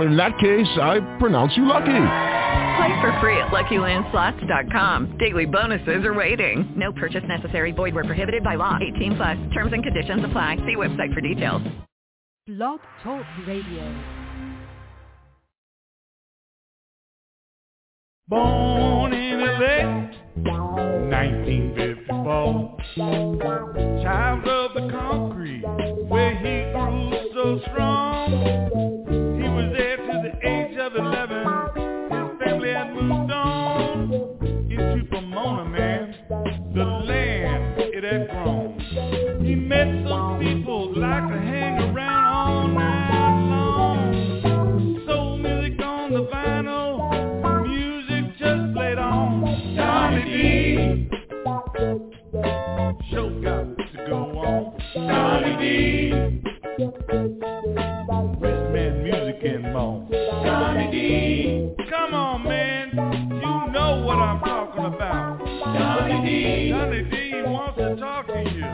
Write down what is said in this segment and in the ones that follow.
In that case, I pronounce you lucky. Play for free at LuckyLandSlots.com. Daily bonuses are waiting. No purchase necessary. Void where prohibited by law. 18 plus. Terms and conditions apply. See website for details. Blog Talk Radio. Born in L.A., 1954. Child of the concrete, where he grew so strong. On. Donny D. Wristman music and more. Donny D. Come on, man. You know what I'm talking about. Donny D. Donny D wants to talk to you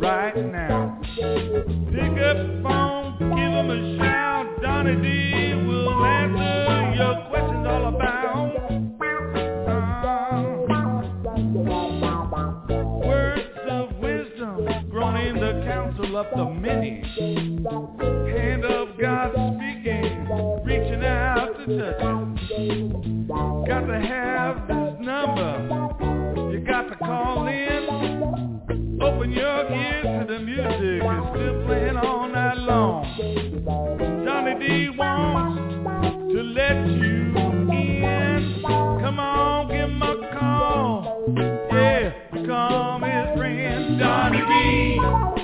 right now. Pick up the phone, give him a shout. Donny D will answer your of the many. Hand of God speaking, reaching out to touch. Got to have this number. You got to call in. Open your ears to the music. It's still playing all night long. Donny D wants to let you in. Come on, give him a call. Yeah, call his friend Donny D.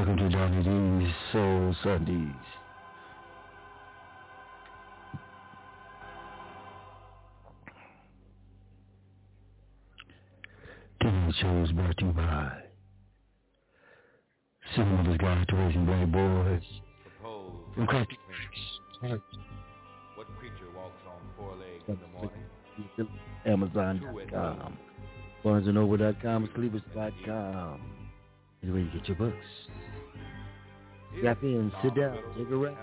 Welcome to Donny D's Soul Sundays. Today's show is brought to you by Cinema's Guide to Raising Black Boys from What creature walks on four legs in the morning? Amazon.com, BarnesandNoble.com, Cleavers.com is where you get your books. Strap in, sit down, take a rest.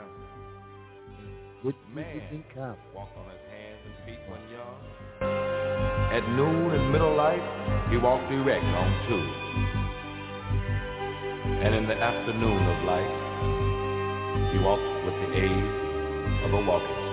With music and comedy. Walk on his hands and feet one yard. At noon and middle light, he walked erect on two. And in the afternoon of light, he walked with the aid of a walking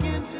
I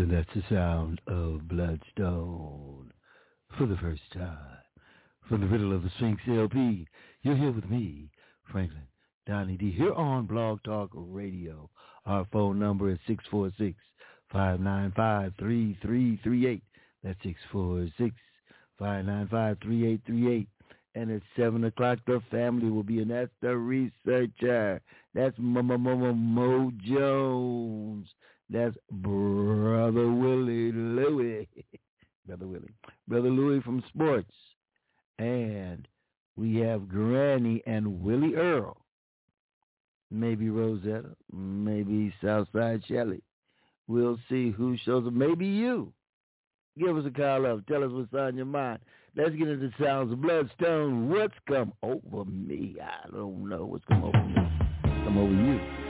and that's the sound of Bloodstone for the first time. From the riddle of the Sphinx LP, you're here with me, Franklin Donnie D, here on Blog Talk Radio. Our phone number is 646-595-3338. That's 646-595-3838. And at 7 o'clock, the family will be in. That's the researcher. That's Mo Mo Jones. That's Brother Willie Louie. Brother Willie. Brother Louie from sports. And we have Granny and Willie Earl. Maybe Rosetta. Maybe Southside Shelley. We'll see who shows up. Maybe you. Give us a call up. Tell us what's on your mind. Let's get into the sounds of Bloodstone. What's come over me? I don't know what's come over me. Come over you.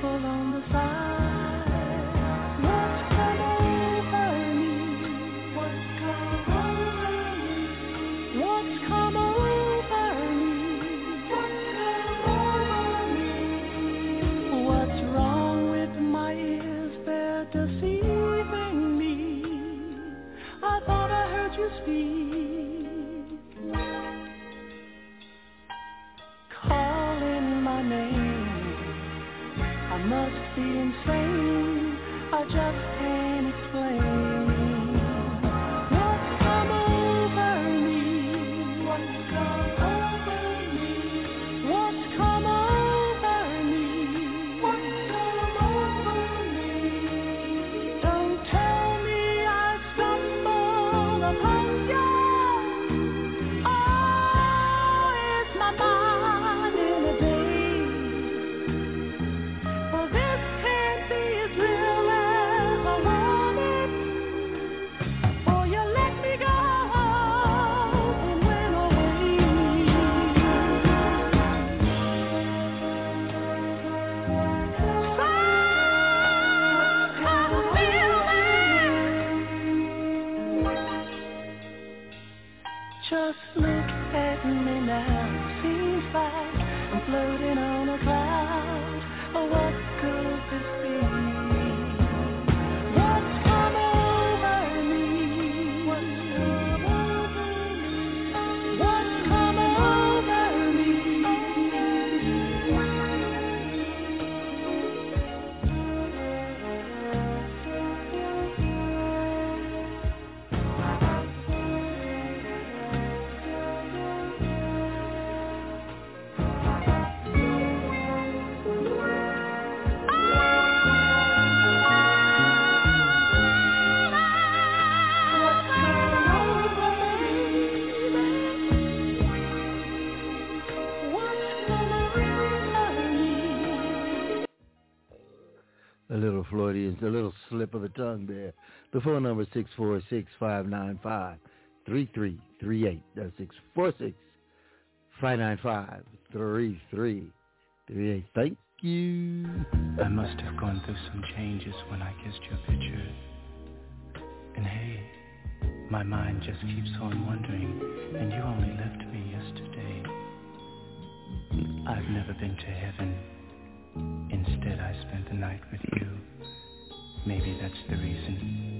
people on the side. The phone number is 646-595-3338. That's 646-595-3338. Thank you. I must have gone through some changes when I kissed your picture. And hey, my mind just keeps on wondering, and you only left me yesterday. I've never been to heaven. Instead, I spent the night with you. Maybe that's the reason.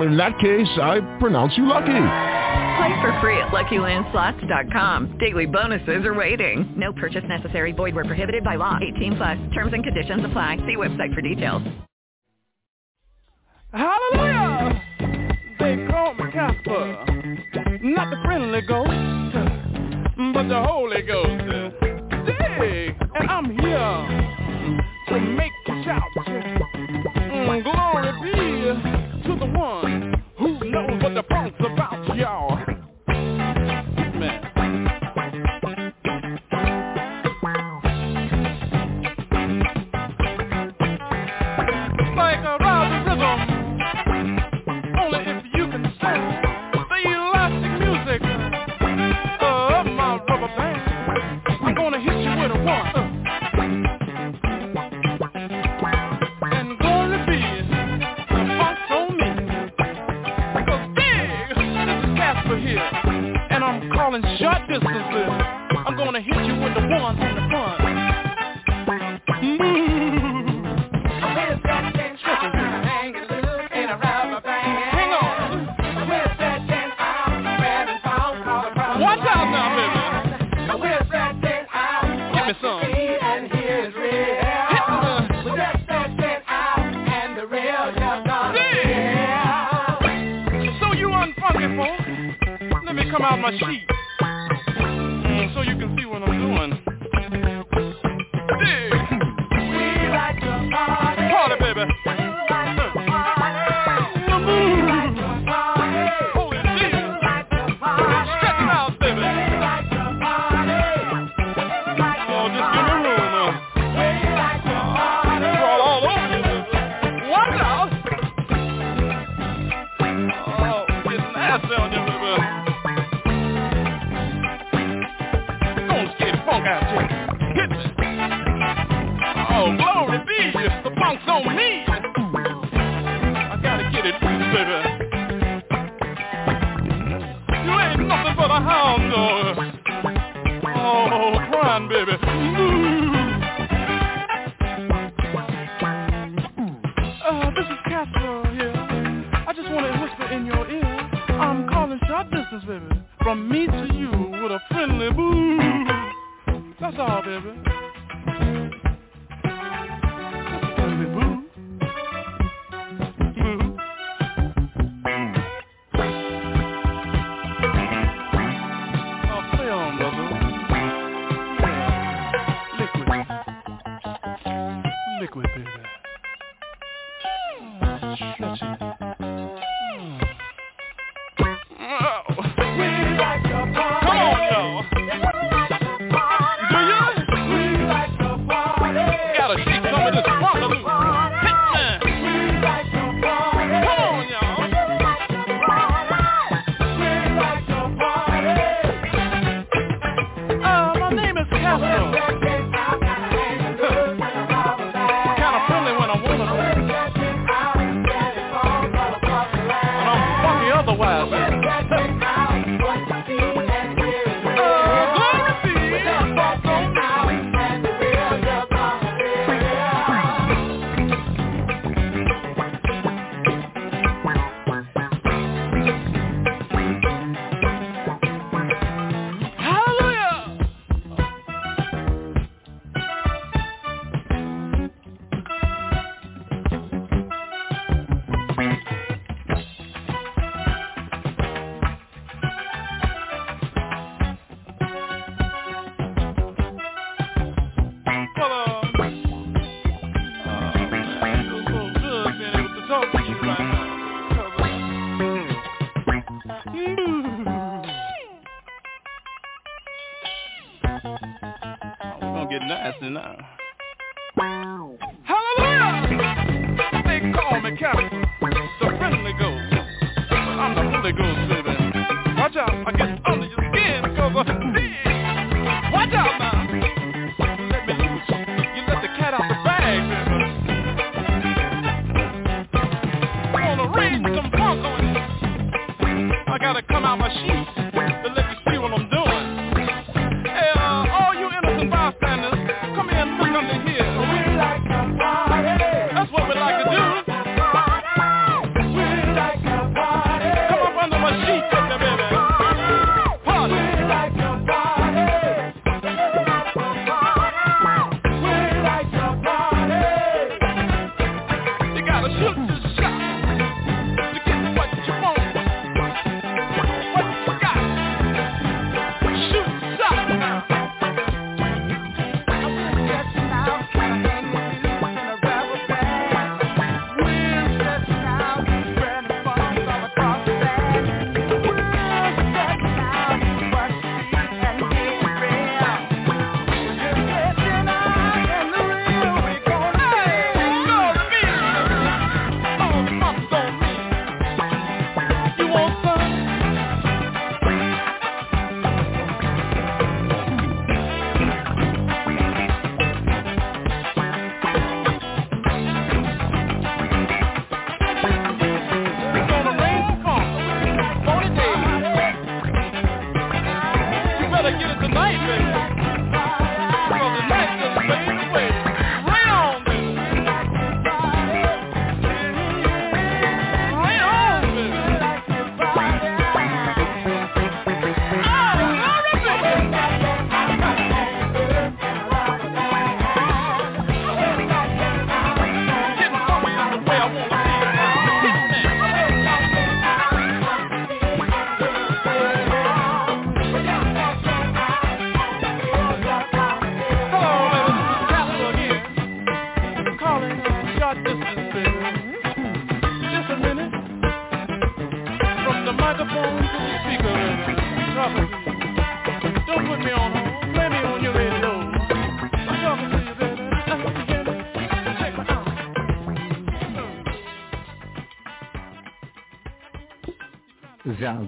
In that case, I pronounce you lucky. Play for free at LuckyLandSlots.com. Daily bonuses are waiting. No purchase necessary. Void where prohibited by law. 18 plus. Terms and conditions apply. See website for details. Hallelujah! They call me Casper, not the friendly ghost, but the Holy Ghost. Dig, and I'm here to make you shout. Mm, glory be to the one who knows what the punk's about, y'all.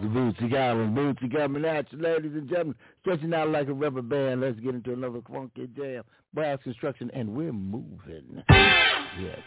It's the Bootsy Collins. Bootsy coming at you, ladies and gentlemen. Stretching out like a rubber band. Let's get into another funky jam. Brass Construction, and we're moving. Yes.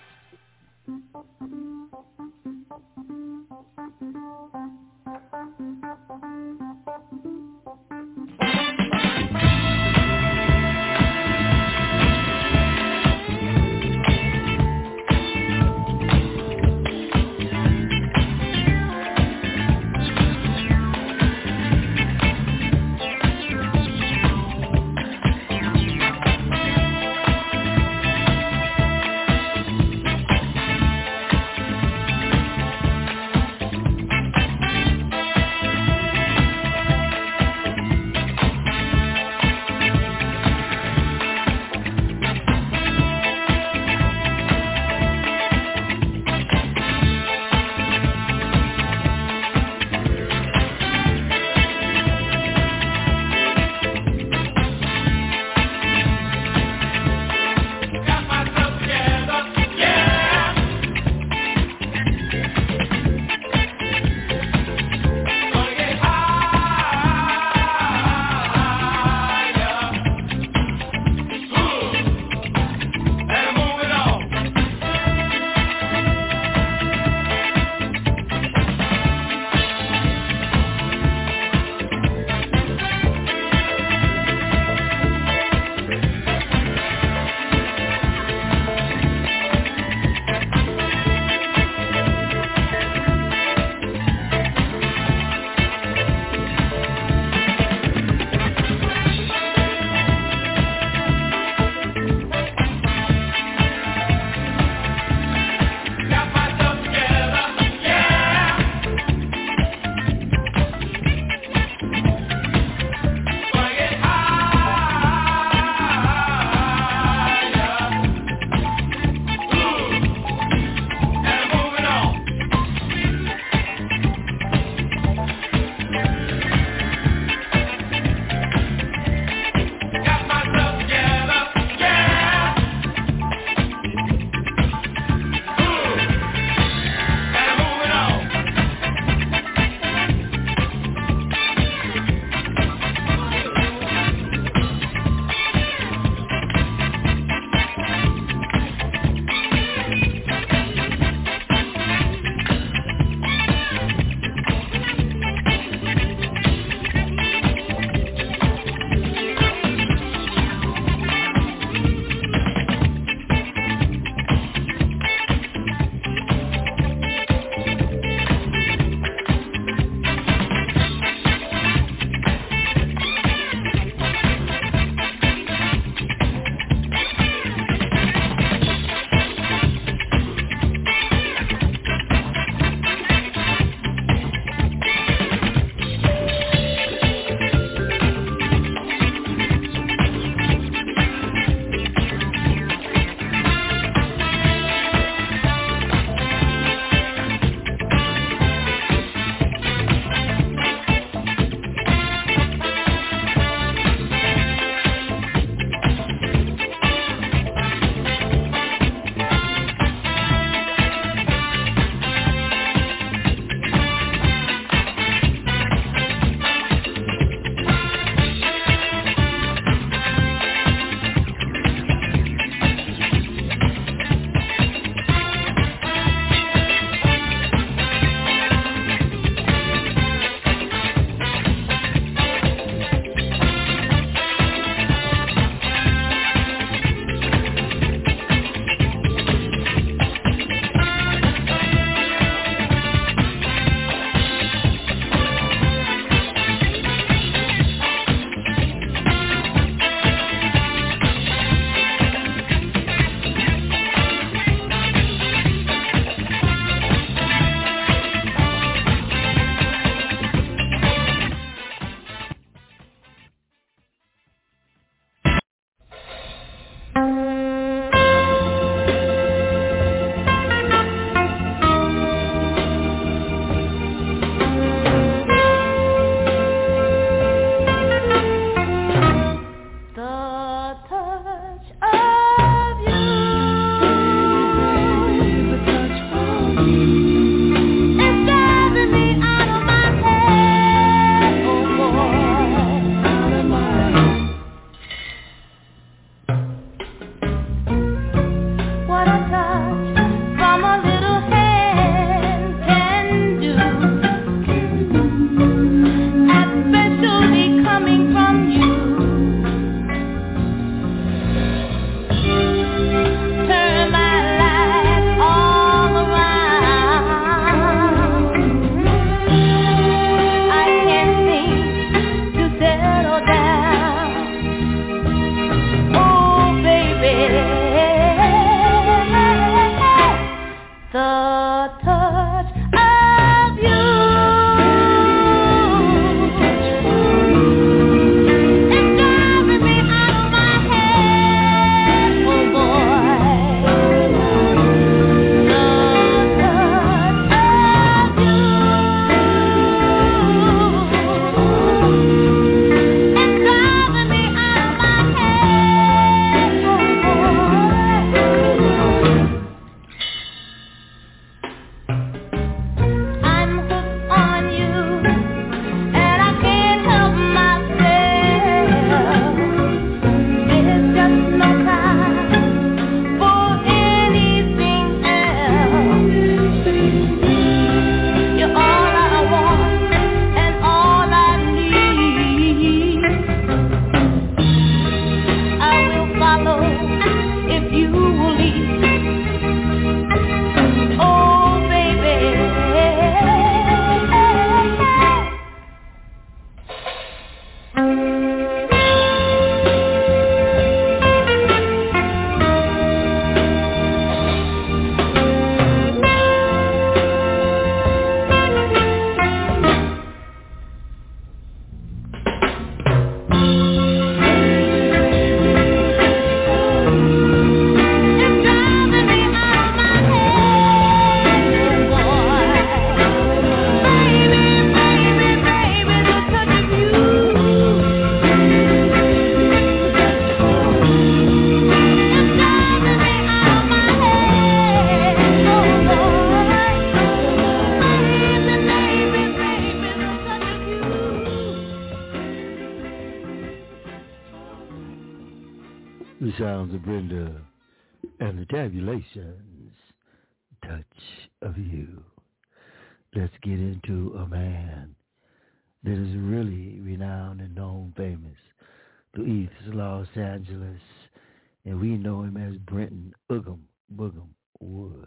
Know him as Brenton Oogum Boogum Wood.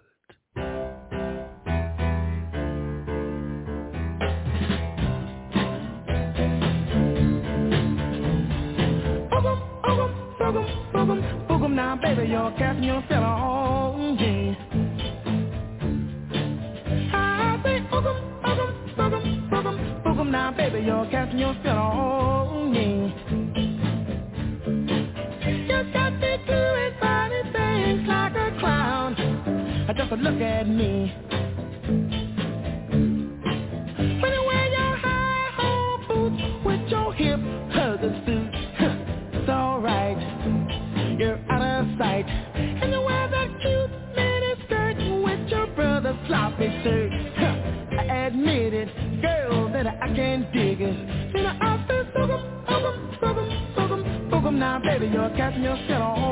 Now, baby, you're casting your spell on me. I say, boogum, boogum, boogum, boogum, boogum now, baby, you're casting your spell on me. A look at me. When you wear your high-hole boots with your hip hugger suit, it's alright. You're out of sight. And you wear that cute mini skirt with your brother's sloppy shirt. I admit it, girl, that I can dig it. You know, I feel boogum, boogum, boogum, boogum, boogum. Now, baby, you're casting your spell on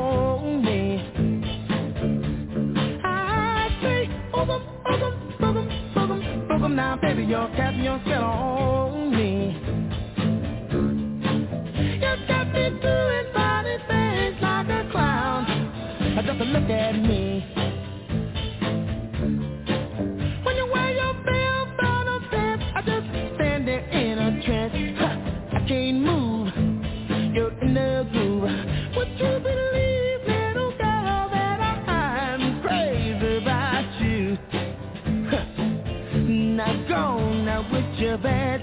Now, baby, you're casting your spell on me. You got me doing funny things like a clown. Just look at me. Now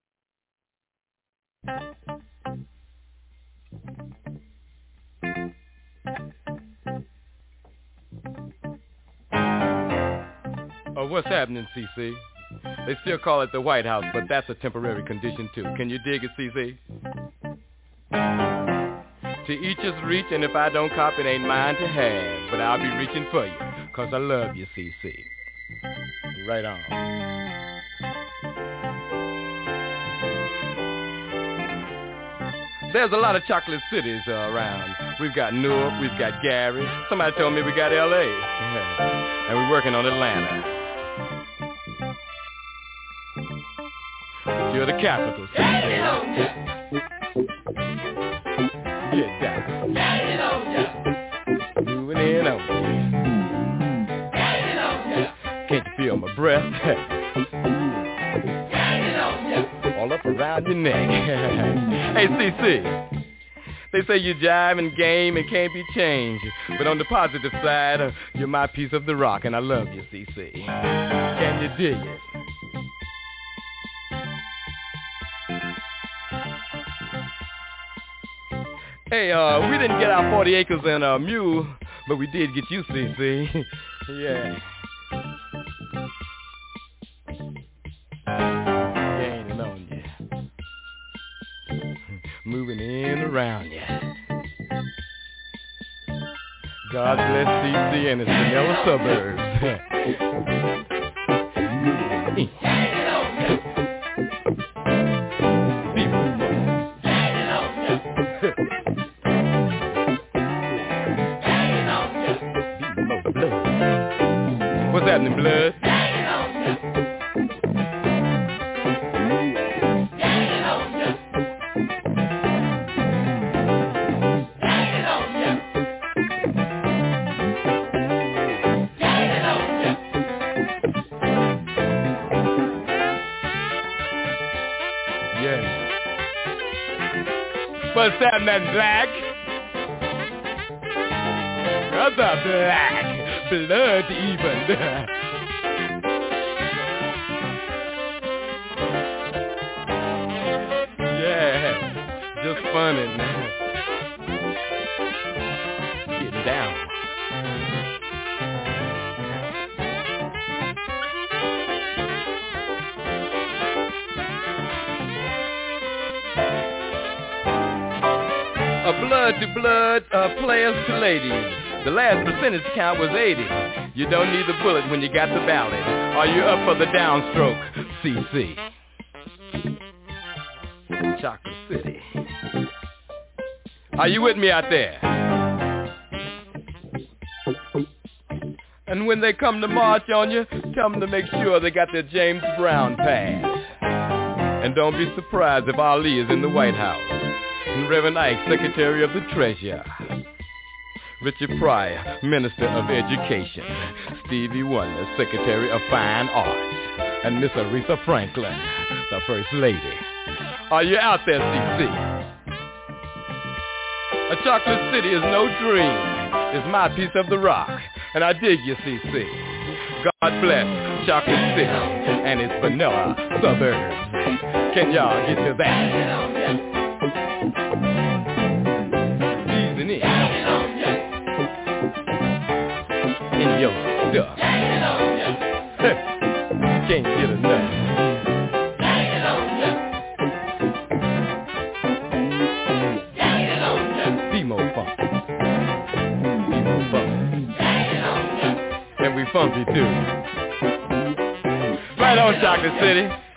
Oh, what's happening, CC? They still call it the White House, but that's a temporary condition too. Can you dig it, CC? To each his reach, and if I don't cop, it ain't mine to have. But I'll be reaching for you, cause I love you, CC. Right on. There's a lot of chocolate cities uh, around. We've got Newark, we've got Gary. Somebody told me we got L.A. and we're working on Atlanta. You're the capital city. Get down. Moving in on you. Can't you feel my breath? around your neck. hey, CC. They say you jive and game and can't be changed. But on the positive side, uh, you're my piece of the rock, and I love you, CC. Can you dig it? Hey, uh, we didn't get our 40 acres and a mule, but we did get you, CC. yeah. CC and its vanilla suburbs. What's happening, ladies. The last percentage count was 80. You don't need the bullet when you got the ballot. Are you up for the downstroke, CC? Chocolate City. Are you with me out there? And when they come to march on you, tell them to make sure they got their James Brown pass. And don't be surprised if Ali is in the White House. And Reverend Ike, Secretary of the Treasury. Richard Pryor, Minister of Education. Stevie Wonder, Secretary of Fine Arts. And Miss Aretha Franklin, the First Lady. Are you out there, CC? A chocolate city is no dream. It's my piece of the rock. And I dig you, CC. God bless Chocolate City and its vanilla suburbs. Can y'all get to that? Can't get enough. Funky too. Right on, Chocolate City.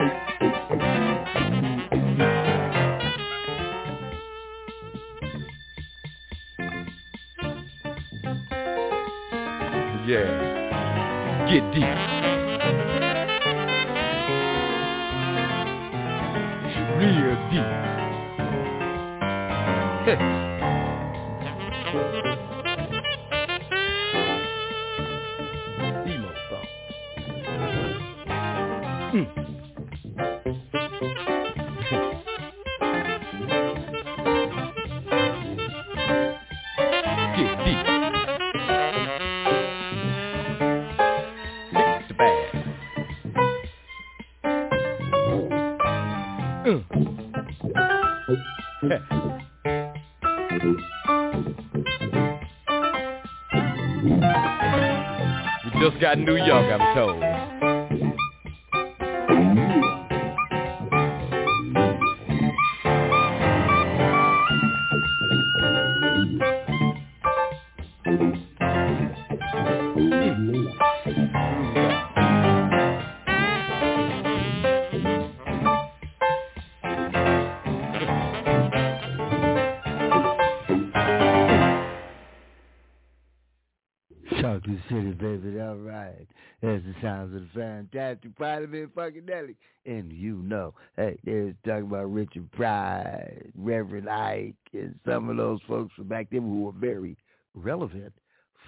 up your city, baby. All right. That's the sounds of the fantastic Parliament Funkadelic. And you know, hey, there's talking about Richard Pryor, Reverend Ike, and some of those folks from back then who were very relevant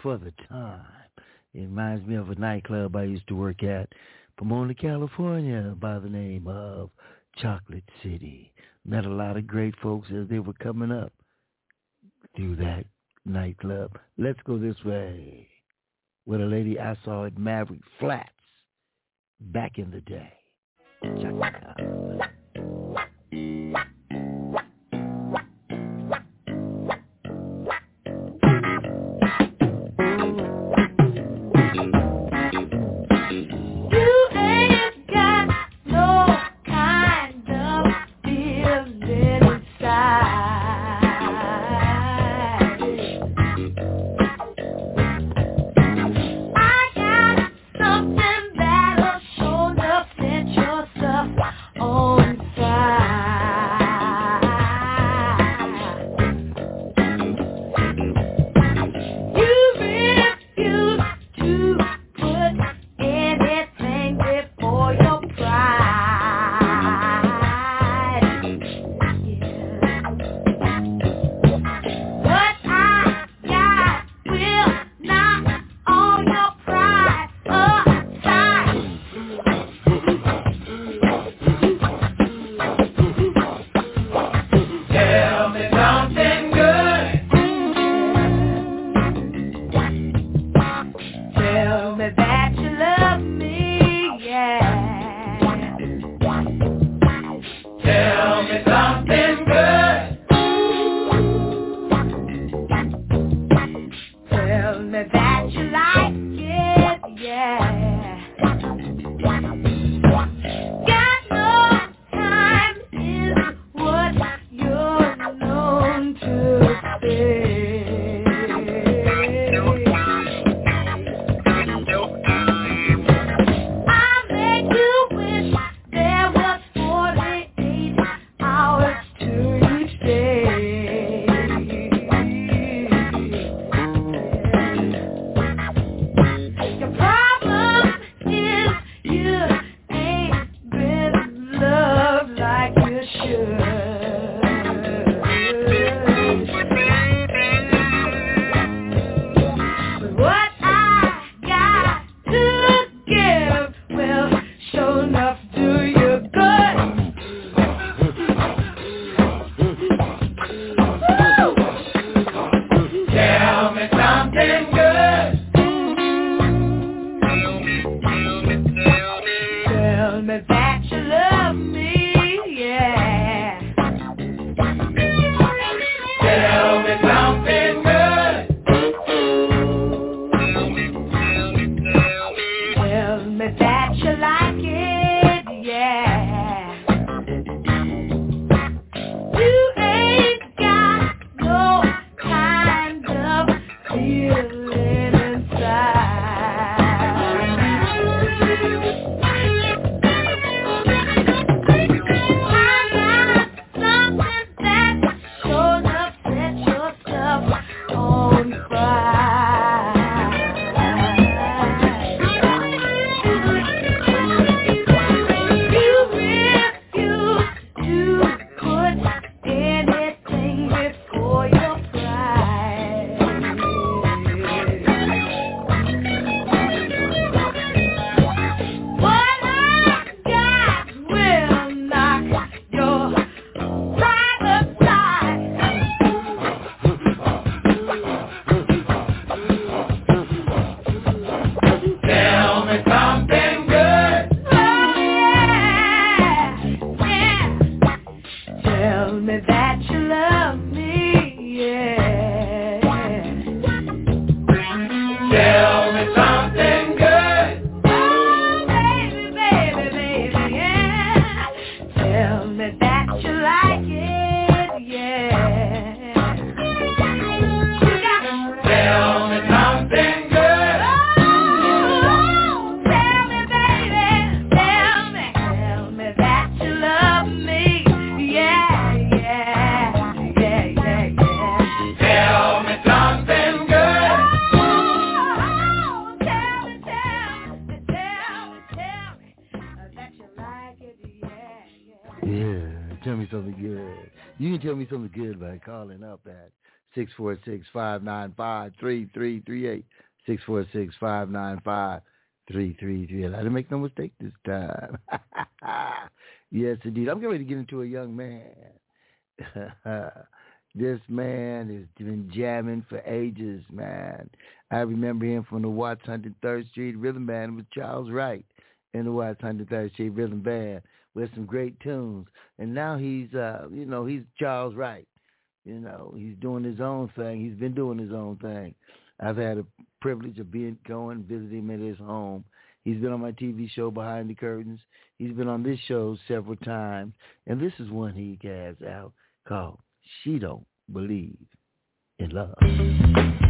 for the time. It reminds me of a nightclub I used to work at, Pomona, California, by the name of Chocolate City. Met a lot of great folks as they were coming up through that nightclub. Let's go this way with a lady I saw at Maverick Flats back in the day. Chaka. 646-595-3338. 646-595-3338. I didn't make no mistake this time. yes, indeed. I'm getting ready to get into a young man. this man has been jamming for ages, man. I remember him from the Watts 103rd Street Rhythm Band with Charles Wright in the Watts 103rd Street Rhythm Band with some great tunes. And now he's, uh, you know, he's Charles Wright. You know, he's doing his own thing. He's been doing his own thing. I've had a privilege of being going, visiting him at his home. He's been on my TV show Behind the Curtains. He's been on this show several times. And this is one he has out called She Don't Believe in Love.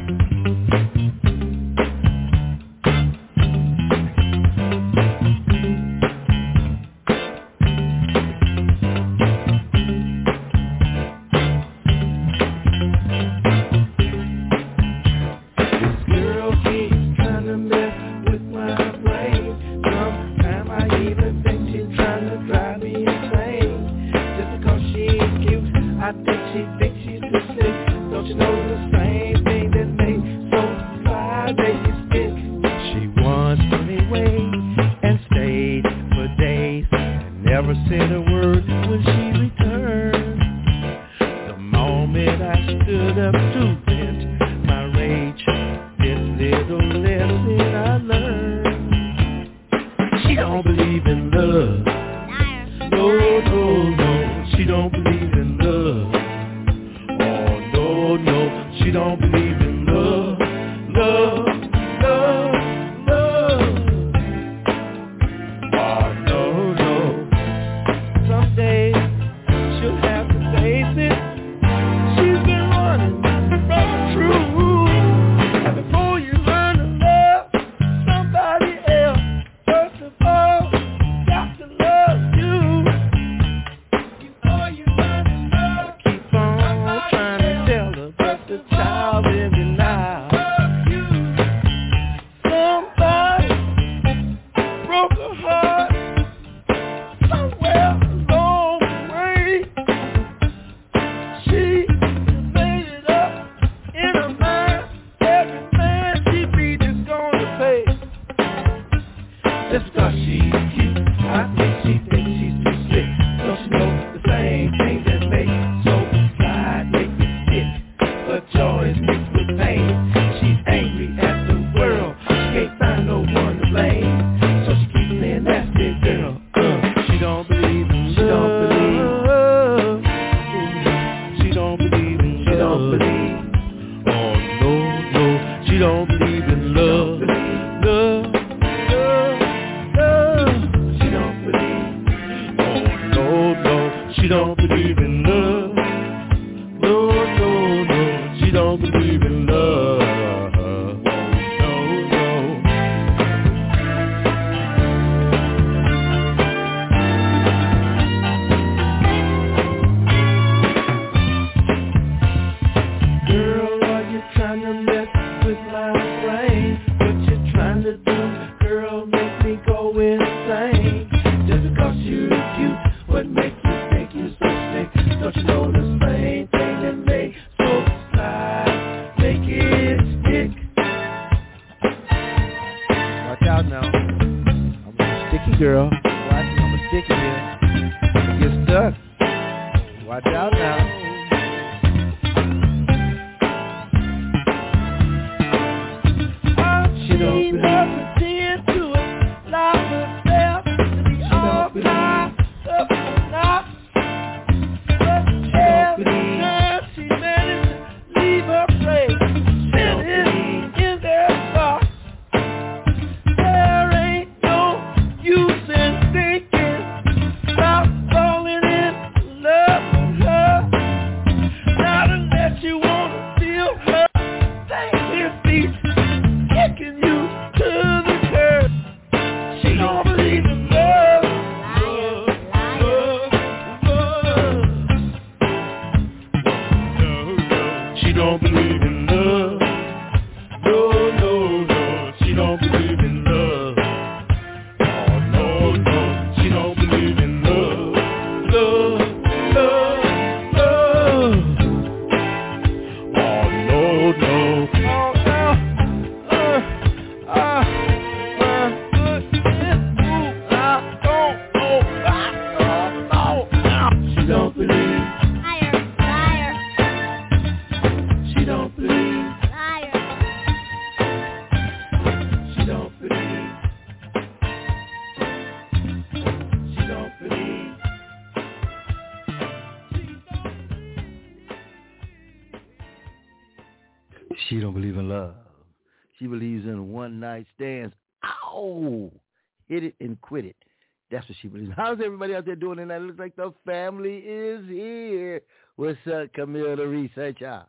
How's everybody out there doing tonight? It looks like the family is here. What's up, Camille, the researcher?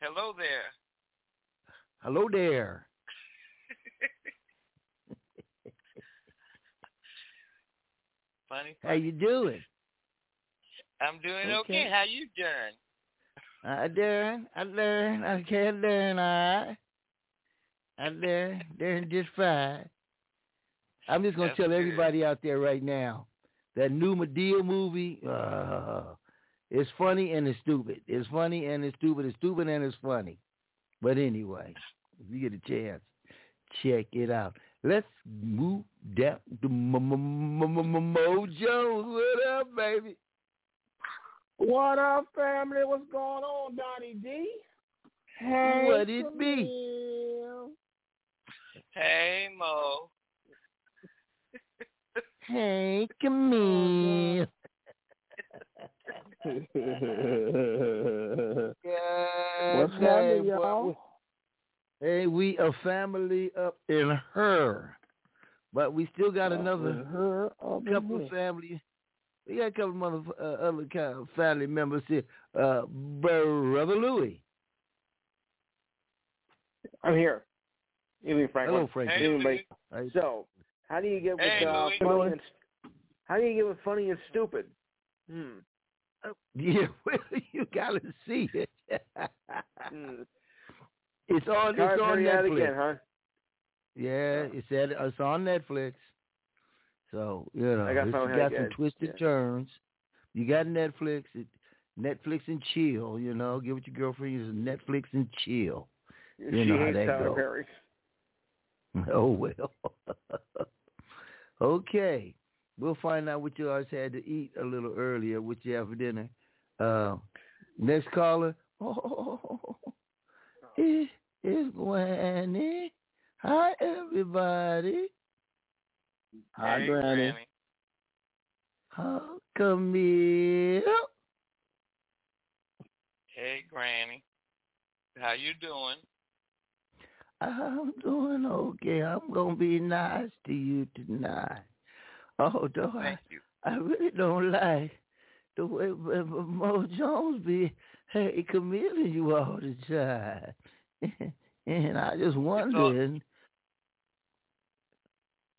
Hello there. Hello there. Funny. How you doing? I'm doing Okay. okay. How you doing? I doing, I doing, I can't doing, all right. I doing, doing just fine. I'm just gonna That's tell everybody out there right now that new Madea movie, uh, it's funny and it's stupid. It's funny and it's stupid. It's stupid and it's funny. But anyway, if you get a chance, check it out. Let's move down to Mojo. What up, baby? What up, family? What's going on, Donny D? Hey, What it be? Hey Mo. Hey, Camille. What's happening, y'all? Hey, we a family up in her, but we still got another her couple of family. We got a couple of mother, uh, other kind of family members here. Uh, Brother Louis. I'm here. Evening, Franklin. Hello, Franklin. Evening, Hey, So, how do you get with Hey, uh, funny and how do you get with funny and stupid? Hmm. Yeah, well, you gotta see it. Hmm. It's on. Try It's it on for you out Netflix. again, huh? Yeah, it's at, it's on Netflix. So you know, I gotta it's find out how got some get twisted Yeah. turns. You got Netflix, it, Netflix and chill. You know, give it your girlfriend. Use Netflix and chill. You she know how hates that Tyler go. Perry. Oh well. okay, we'll find out what you guys had to eat a little earlier. What you have for dinner. Uh, next caller. Oh, it is Granny. Hi, everybody. Hi, hey, Granny. How come here? Hey Granny. How you doing? I'm doing okay. I'm gonna be nice to you tonight. Oh, Although I, you. I really don't like the way Mo Jones be hey Camille you all the time. and I just wondering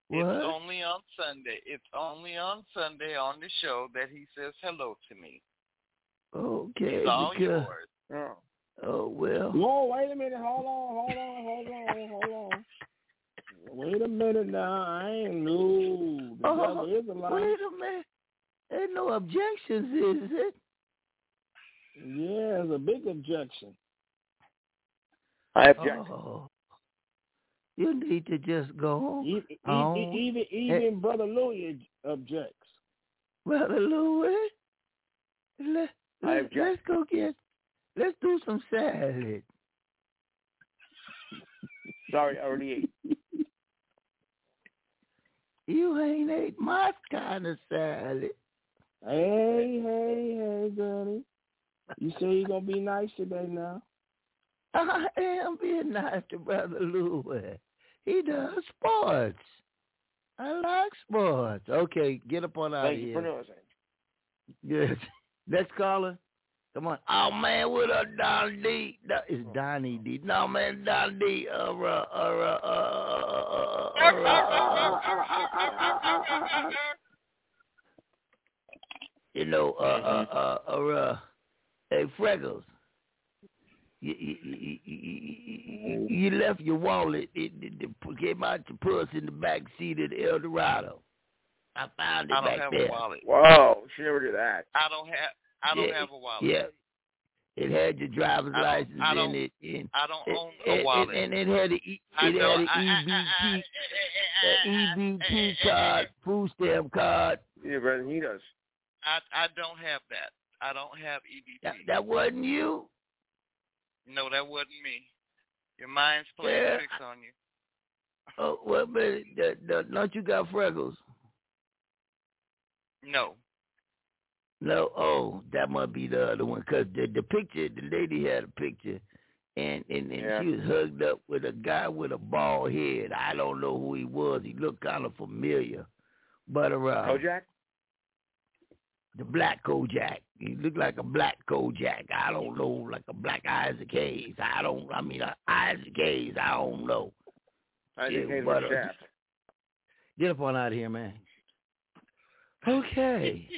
It's what? only on Sunday. It's only on Sunday on the show that he says hello to me. Okay, It's all because yours. Oh. Oh well. Whoa, wait a minute. Hold on, hold on, hold on, hold on. Wait a minute now. I ain't new. Oh, is a lie. wait a minute. Ain't no objections, is it? Yeah, it's a big objection. I oh. object. Oh, you need to just go Even, e- on. even, even Brother Louis objects. Brother Louis, let, I object. let's go get, let's do some salad. Sorry, I already ate. You ain't ate my kind of salad. Hey, hey, hey, Granny. You say you're gonna be nice today now? I am being nice to Brother Louis. He does sports. I like sports. Okay, get up on out Thank of you for here. noticing. Good. Next caller. Come on. Oh man, what up, Don D? No, it's Donny D. No man, Don D. Uh, uh, uh, uh, uh, uh, uh, you know, uh, uh, uh, uh, uh, hey, Freckles. You, you, you, you, you left your wallet. It, it, it came out your purse in the back seat of the Eldorado. I found it I don't back have there. a wallet. Whoa, she never do that. I don't have I don't Yeah, have a wallet. Yeah. It had your driver's license in it. And, I don't own and, a wallet. And, and it had a E- I it know, had an I- I- EBT a EBT card, food stamp card. Yeah, brother, he does. I I don't have that. I don't have EBT. That, that wasn't you. No, that wasn't me. Your mind's playing Yeah. tricks on you. Oh, well, but the, the, don't you got freckles? No. No. Oh, that must be the other one. Cause the the picture, the lady had a picture, and and, and Yeah. she was hugged up with a guy with a bald head. I don't know who he was. He looked kind of familiar, but uh, Kojak? the black Kojak. He looked like a black Kojak. I don't know, like a black Isaac Hayes. I don't. I mean, uh, Isaac Hayes. I don't know. I Yeah, Hayes was uh, Shaft. Get up on out of here, man. Okay.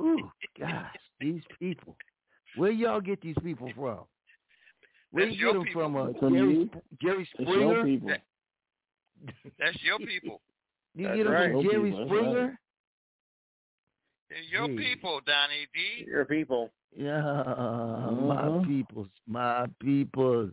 Ooh, gosh, these people. Where y'all get these people from? Where That's you your get them people. from? Uh, From Jerry, you. Jerry It's your Springer? people. That's your people. You That's get them right. from Jerry people, that's Springer? They're your Hey. people, Donny D. Your people. Yeah, my Mhm. peoples, my peoples.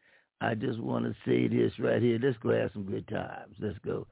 I just want to say this right here. Let's go have some good times. Let's go.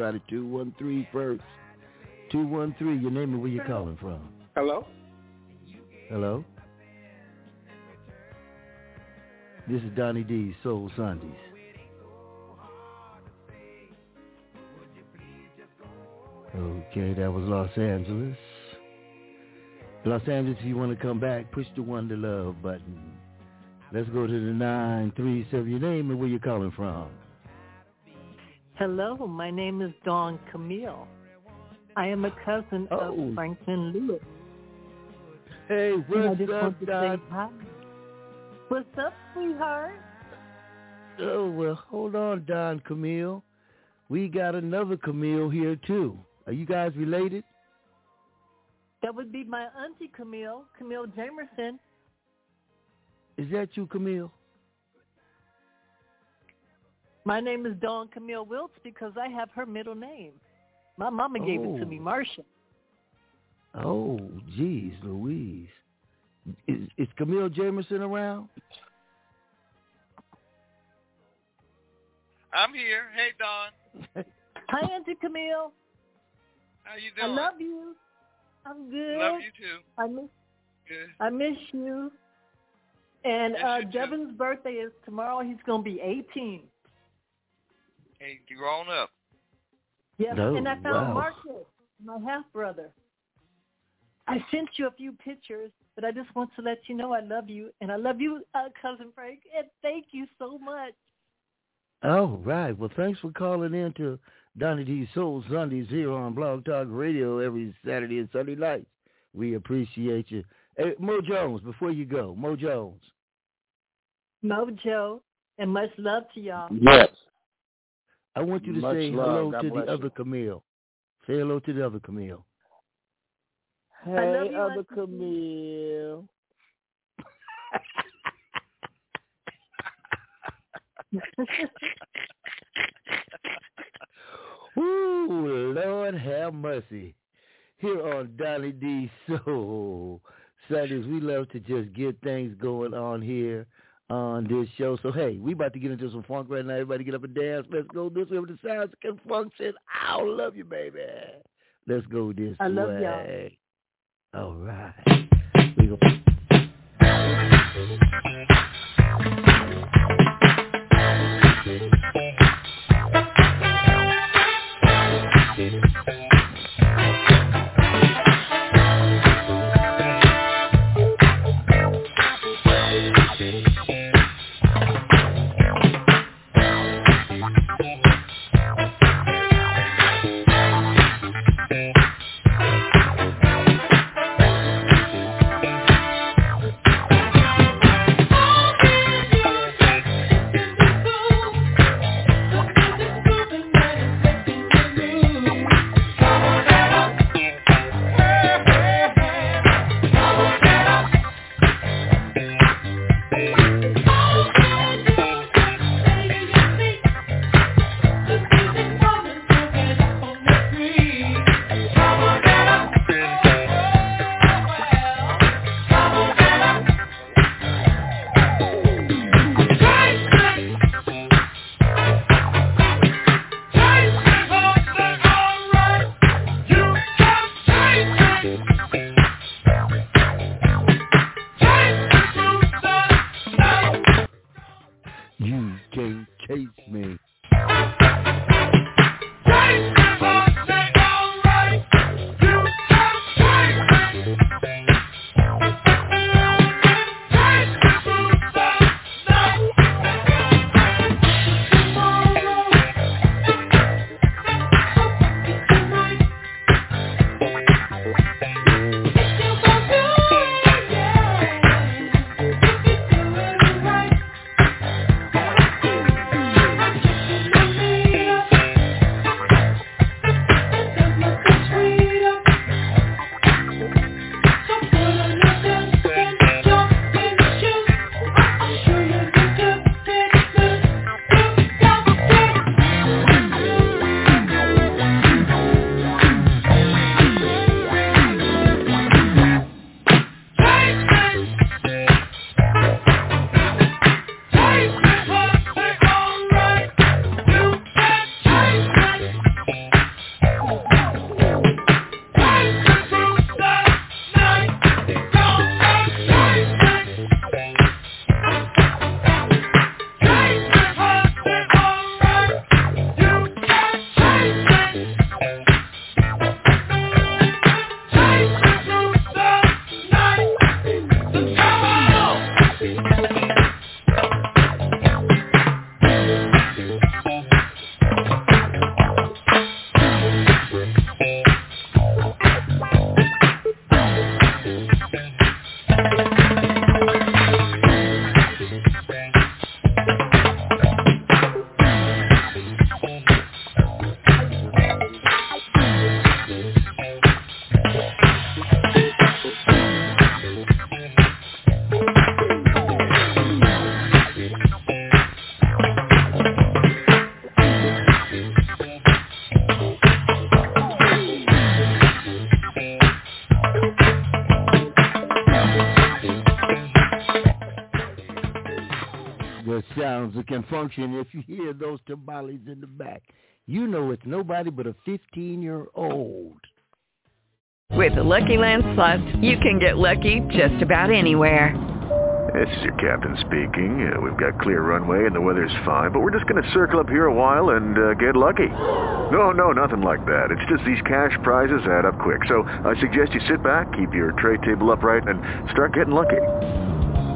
Try the 213 first. 213, your name and where you're calling from. Hello? Hello? This is Donny D, Soul Sundays. Okay, that was Los Angeles. Los Angeles, if you want to come back, push the one to love button. Let's go to the 937. Your name and where you're calling from. Hello, my name is Dawn Camille. I am a cousin Oh. of Franklin Lewis. Hey, what's up, want to say Don? What's up, sweetheart? Oh, well, hold on, Don Camille. We got another Camille here, too. Are you guys related? That would be my auntie Camille, Camille Jamerson. Is that you, Camille? My name is Dawn Camille Wiltz because I have her middle name. My mama gave oh. it to me, oh. Marcia. Oh, geez, Louise. Is, is Camille Jamerson around? I'm here. Hey, Dawn. Hi, Auntie Camille. How you doing? I love you. I'm good. Love you too. I miss. Good. I miss you. And miss uh, you Devin's too. birthday is tomorrow. He's going to be 18 and grown up. Yes, no, and I found wow. Marcus, my half brother. I sent you a few pictures, but I just want to let you know I love you, and I love you, uh, cousin Frank, and thank you so much. Oh right, Well, thanks for calling in to Donny D Soul Sundays here on Blog Talk Radio every Saturday and Sunday nights. We appreciate you. Hey, Mo Jones, before you go, Mo Jones. Mojo, and much love to y'all. Yes. I want you to Much say love. hello God to the you. other Camille. Say hello to the other Camille. Hey, you, other Camille. Ooh, Lord have mercy. Here on Donny D Soul Sundays, we love to just get things going on here on this show. So hey, we about to get into some funk right now. Everybody get up and dance. Let's go this way with the sounds Con Funk Shun. I love you, baby. Let's go this way. I love way. All right. We go. Sounds that Con Funk Shun if you hear those timbales in the back. You know it's nobody but a 15-year-old. With the Lucky Land Slots, you can get lucky just about anywhere. This is your captain speaking. Uh, we've got clear runway and the weather's fine, but we're just going to circle up here a while and uh, get lucky. No, no, nothing like that. It's just these cash prizes add up quick. So I suggest you sit back, keep your tray table upright, and start getting lucky.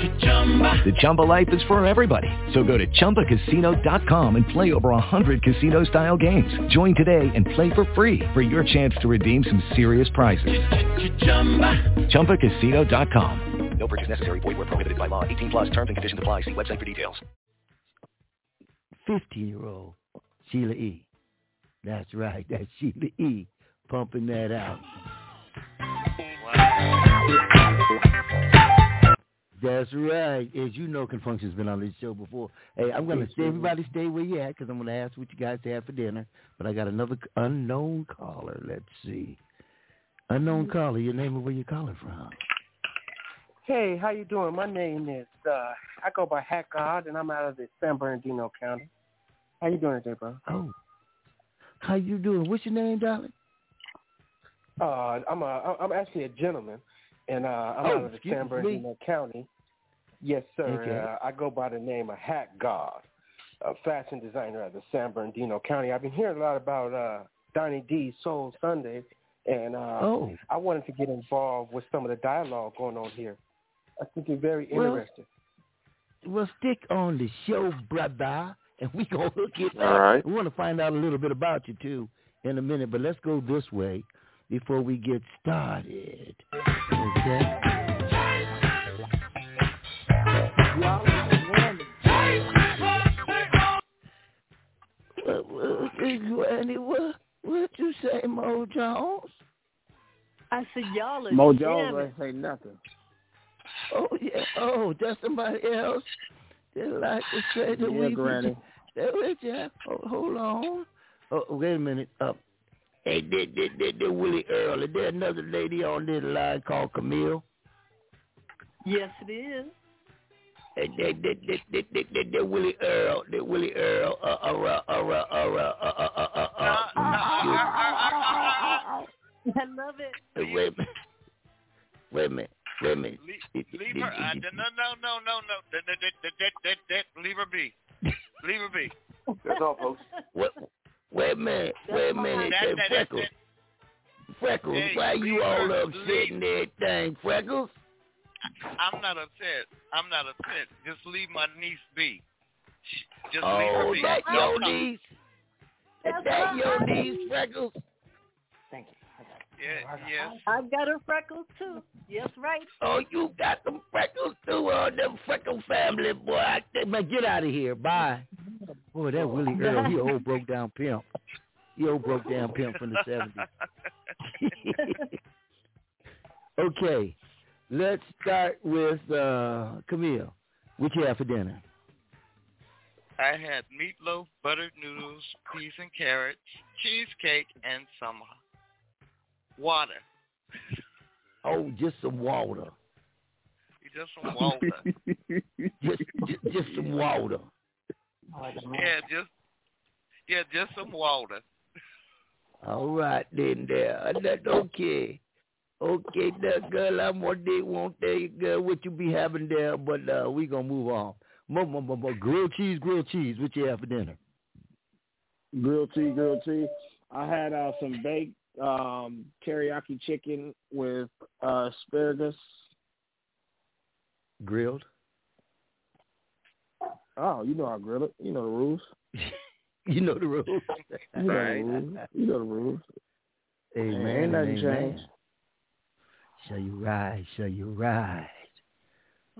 The Chumba life is for everybody. So go to ChumbaCasino.com and play over 100 casino-style games. Join today and play for free for your chance to redeem some serious prizes. ChumbaCasino.com. No purchase necessary. Void where prohibited by law. 18 plus terms and conditions apply. See website for details. 15-year-old Sheila E. That's right. That's Sheila E. Pumping that out. That's right. As you know, Con Funk Shun's been on this show before. Hey, I'm going to stay, everybody stay where you at because I'm going to ask what you guys have for dinner. But I got another unknown caller. Let's see. Unknown caller, your name and where you calling from. Hey, how you doing? My name is uh I go by Hat God and I'm out of the San Bernardino County. How you doing today, bro? Oh. How you doing? What's your name, darling? Uh I'm a I'm actually a gentleman and uh I'm Oh, out of the San. Bernardino County. Yes, sir. Okay. Uh, I go by the name of Hat God, a fashion designer at the San Bernardino County. I've been hearing a lot about uh Donny D's Soul Sunday and uh Oh. I wanted to get involved with some of the dialogue going on here. I think it's very Well, interesting. Well, stick on the show, brother, and we gonna hook it All up. right. We want to find out a little bit about you too in a minute, but let's go this way before we get started. Okay. What, what, Granny, what, what you say, Mo Jones? I said y'all are Mo Jones jamming. ain't say nothing. Oh yeah. Oh, that's somebody else. They like to say that Yeah, we Granny. That we just hold, hold on. Oh, wait a minute. Uh, hey, did did did did Willie Earl? Is there another lady on this line called Camille? Yes, it is. Hey, did did did did did did did Willie Earl? Did Willie Earl? Uh, uh, uh, uh, uh, uh, uh, uh, uh, uh, uh, I love it. uh, wait a minute. Wait a minute. Wait a minute. Leave her. Uh, no, no, no, no, no. That, that, that, that, that, that, that, leave her be. Leave her be. That's all, folks. Wait, wait a minute. Wait a minute. That, that, that, Freckles. Freckles, Hey, why you all upset and everything, Freckles? I'm not upset. I'm not upset. Just leave my niece be. Just leave oh, her Oh, be. that your niece? Is that your niece, Freckles? Yeah, yes. I've got her freckles too. Yes, right. Oh, you got them freckles too, uh, them freckle family, boy. I think, man, get out of here. Bye. Boy, that Willie Earl, he old broke down pimp. He old broke down pimp from the 70s. okay, let's start with uh, Camille. What you have for dinner? I had meatloaf, buttered noodles, peas and carrots, cheesecake, and some water. Oh, just some water. Just some water. just, just, just some water. yeah, just yeah, just some water. All right, then there. That's okay. Okay, now, girl, I'm one day won't girl, what you be having there, but uh, we gonna move on. Mo, mo, mo, mo, grilled cheese, grilled cheese. What you have for dinner? Grilled cheese, grilled cheese. I had uh, some baked um, teriyaki chicken with uh, asparagus. Grilled. Oh, you know I grill it. You know the rules. You know the rules. You know the rules. You know the rules. Amen. Ain't nothing amen. changed. So you ride? Shall you ride?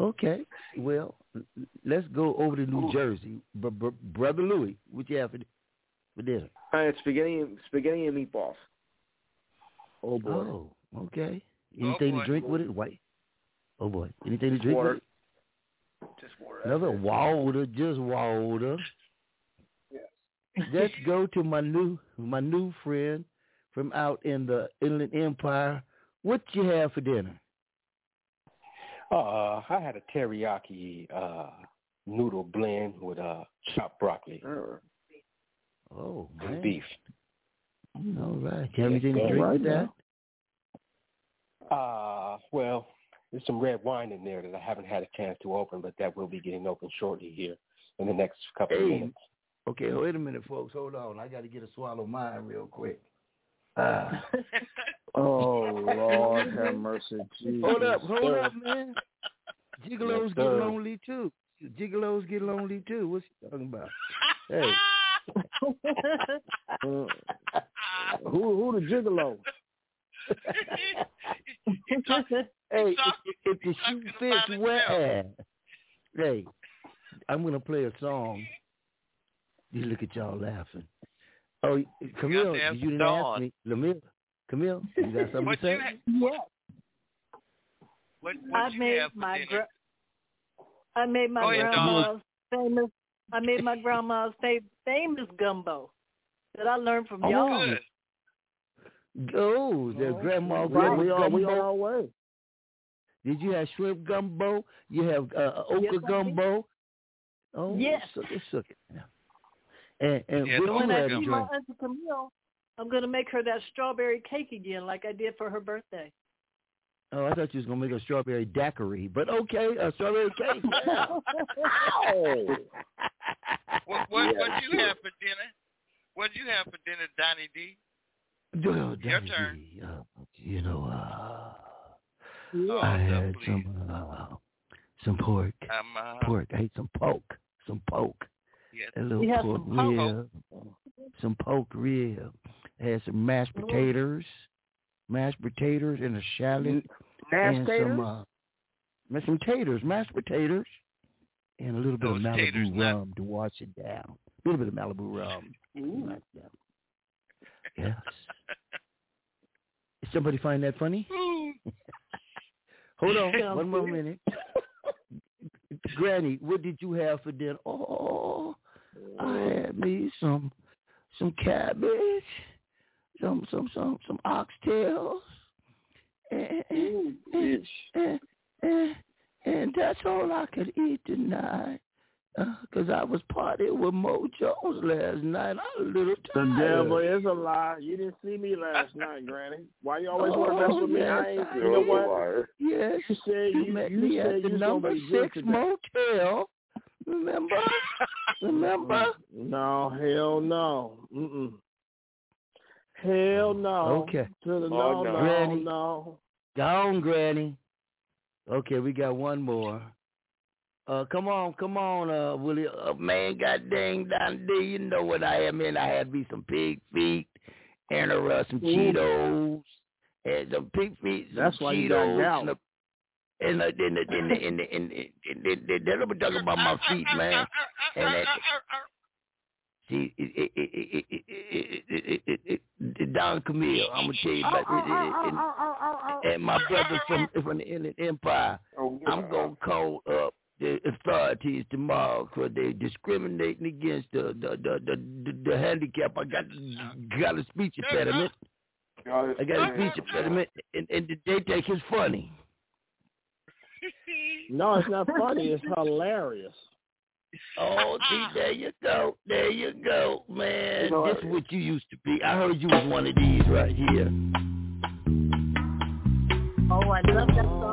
Okay. Well, let's go over to New Jersey. Br- br- Brother Louis, what you have for, for dinner? I had spaghetti, spaghetti and meatballs. Oh boy. Oh, okay. Anything boy. to drink with it? White. Oh boy. Anything to drink Water. with it? Just water. Another water, just water. yes. Let's go to my new my new friend from out in the Inland Empire. What you have for dinner? Uh, I had a teriyaki uh, noodle blend with uh, chopped broccoli Oh and beef. All right. You have anything to drink right that? Uh, well, there's some red wine in there that I haven't had a chance to open, but that will be getting open shortly here in the next couple of minutes. Okay, wait a minute, folks. Hold on. I got to get a swallow of mine real quick. Uh, Oh Lord, have mercy, Jesus. hold up, hold sir. up, man. Gigolos Yes, get lonely too. Gigolos get lonely too. What's you talking about? Hey, who who the gigolo? hey, if, if the shoe fits, wear. Hey, I'm gonna play a song. You look at y'all laughing. Oh, Camille, to ask you didn't ask me. Camille, Camille, you got something to say? you ha- Yes. what, I what made my dinner? gra- I made my Go ahead, Dawn. grandma's famous. I made my grandma's fa- famous gumbo that I learned from Oh, y'all. Good. Oh, the Oh, grandma we, gumbo. we on we on our way. Did you have shrimp gumbo? You have uh, okra Yes, gumbo? Oh, Yes. suck it, suck it. And, and Yes, what the you When I had to see my drink? auntie Camille, I'm gonna make her that strawberry cake again, like I did for her birthday. Oh, I thought you was gonna make a strawberry daiquiri, but okay, a strawberry cake. Yeah. Ow. What what Yeah, what you have for dinner? What you have for dinner, Donny D? Oh, Your Daddy, turn. uh, you know, uh, Oh, I no, had please. some uh, some pork. I'm, uh, Pork. I ate some poke. Some poke. yes. A little pork some poke? rib. Some poke rib. I had some mashed potatoes. Mashed potatoes and a shallot. Nash and taters? some uh, some taters, mashed potatoes, and a little bit Those of Malibu taters, not- rum to wash it down. A little bit of Malibu rum. Like that. Yes. Did somebody find that funny? Hold on, one more minute. Granny, what did you have for dinner? Oh, I had me some some cabbage, some some some some oxtails, and, Ooh, and, and, and, and that's all I could eat tonight. Uh, because I was partying with Mo Jones last night. I'm a little The devil is a lie. You didn't see me last night, Granny. Why you always want to mess Oh, with me? I ain't. You know did. what? Yes, You said you you, met you me said at the you was number gonna be good six today. motel. Remember? Remember? Mm, no, hell no. Mm-mm. Hell no. Okay. To the no, no, no, no, Granny. no. Gone, Granny. Okay, we got one more. Uh, come on, come on, uh, Willie. Uh, man, god dang, down there, you know what I am in. I had me some pig feet and uh, some Ooh. Cheetos and some pig feet, some That's why Cheetos. you got gout. and a- and uh, then the, then the, and the, and the, and the, and the, let me talk about my feet, man. And that, see, it, it, it, it, it, it, it, it, it, it, Don Camille, I'm gonna tell you about it, it, it, and my brother from from the Inland Empire. Oh, I'm gonna call up the authorities tomorrow because they're discriminating against the the the the, the, the handicap. I got got a speech impediment. I got a speech impediment, and, and they think it's funny. No, it's not funny. It's hilarious. Oh, see, there you go, there you go, man. You know this is what you used to be. I heard you was one of these right here. Oh, I love that song.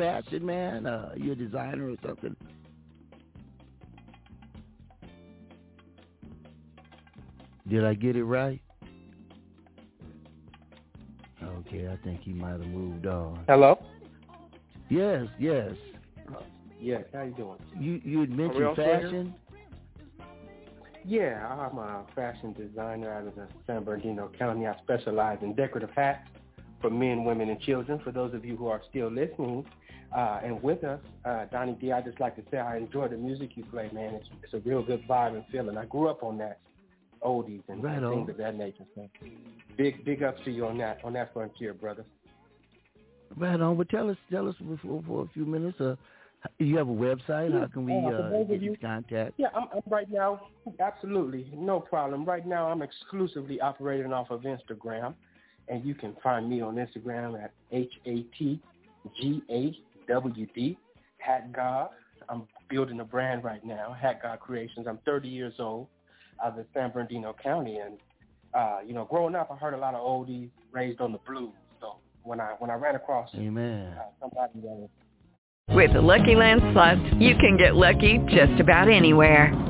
Fashion, man? Uh, are you a designer or something? Did I get it right? Okay, I think he might have moved on. Hello. Yes, yes. Yes. How you doing? You you had mentioned fashion. Yeah, I'm a fashion designer out of the San Bernardino County. I specialize in decorative hats for men, women, and children. For those of you who are still listening uh, and with us, uh, Donny D, I just like to say I enjoy the music you play, man. It's, it's a real good vibe and feeling. I grew up on that, oldies and Right things of that nature. So big, big ups to you on that, on that frontier, brother. Right on. But tell us, tell us for, for a few minutes. Uh, you have a website? How can we Uh, for those of get in contact? Yeah, I'm, I'm right now. Absolutely, no problem. Right now, I'm exclusively operating off of Instagram, and you can find me on Instagram at h a t g a w d Hat God. I'm building a brand right now, Hat God Creations. I'm 30 years old, out of San Bernardino County, and uh, you know, growing up, I heard a lot of oldies, raised on the blues. So when I when I ran across Amen. uh, somebody that was With the Lucky Land Slots, you can get lucky just about anywhere.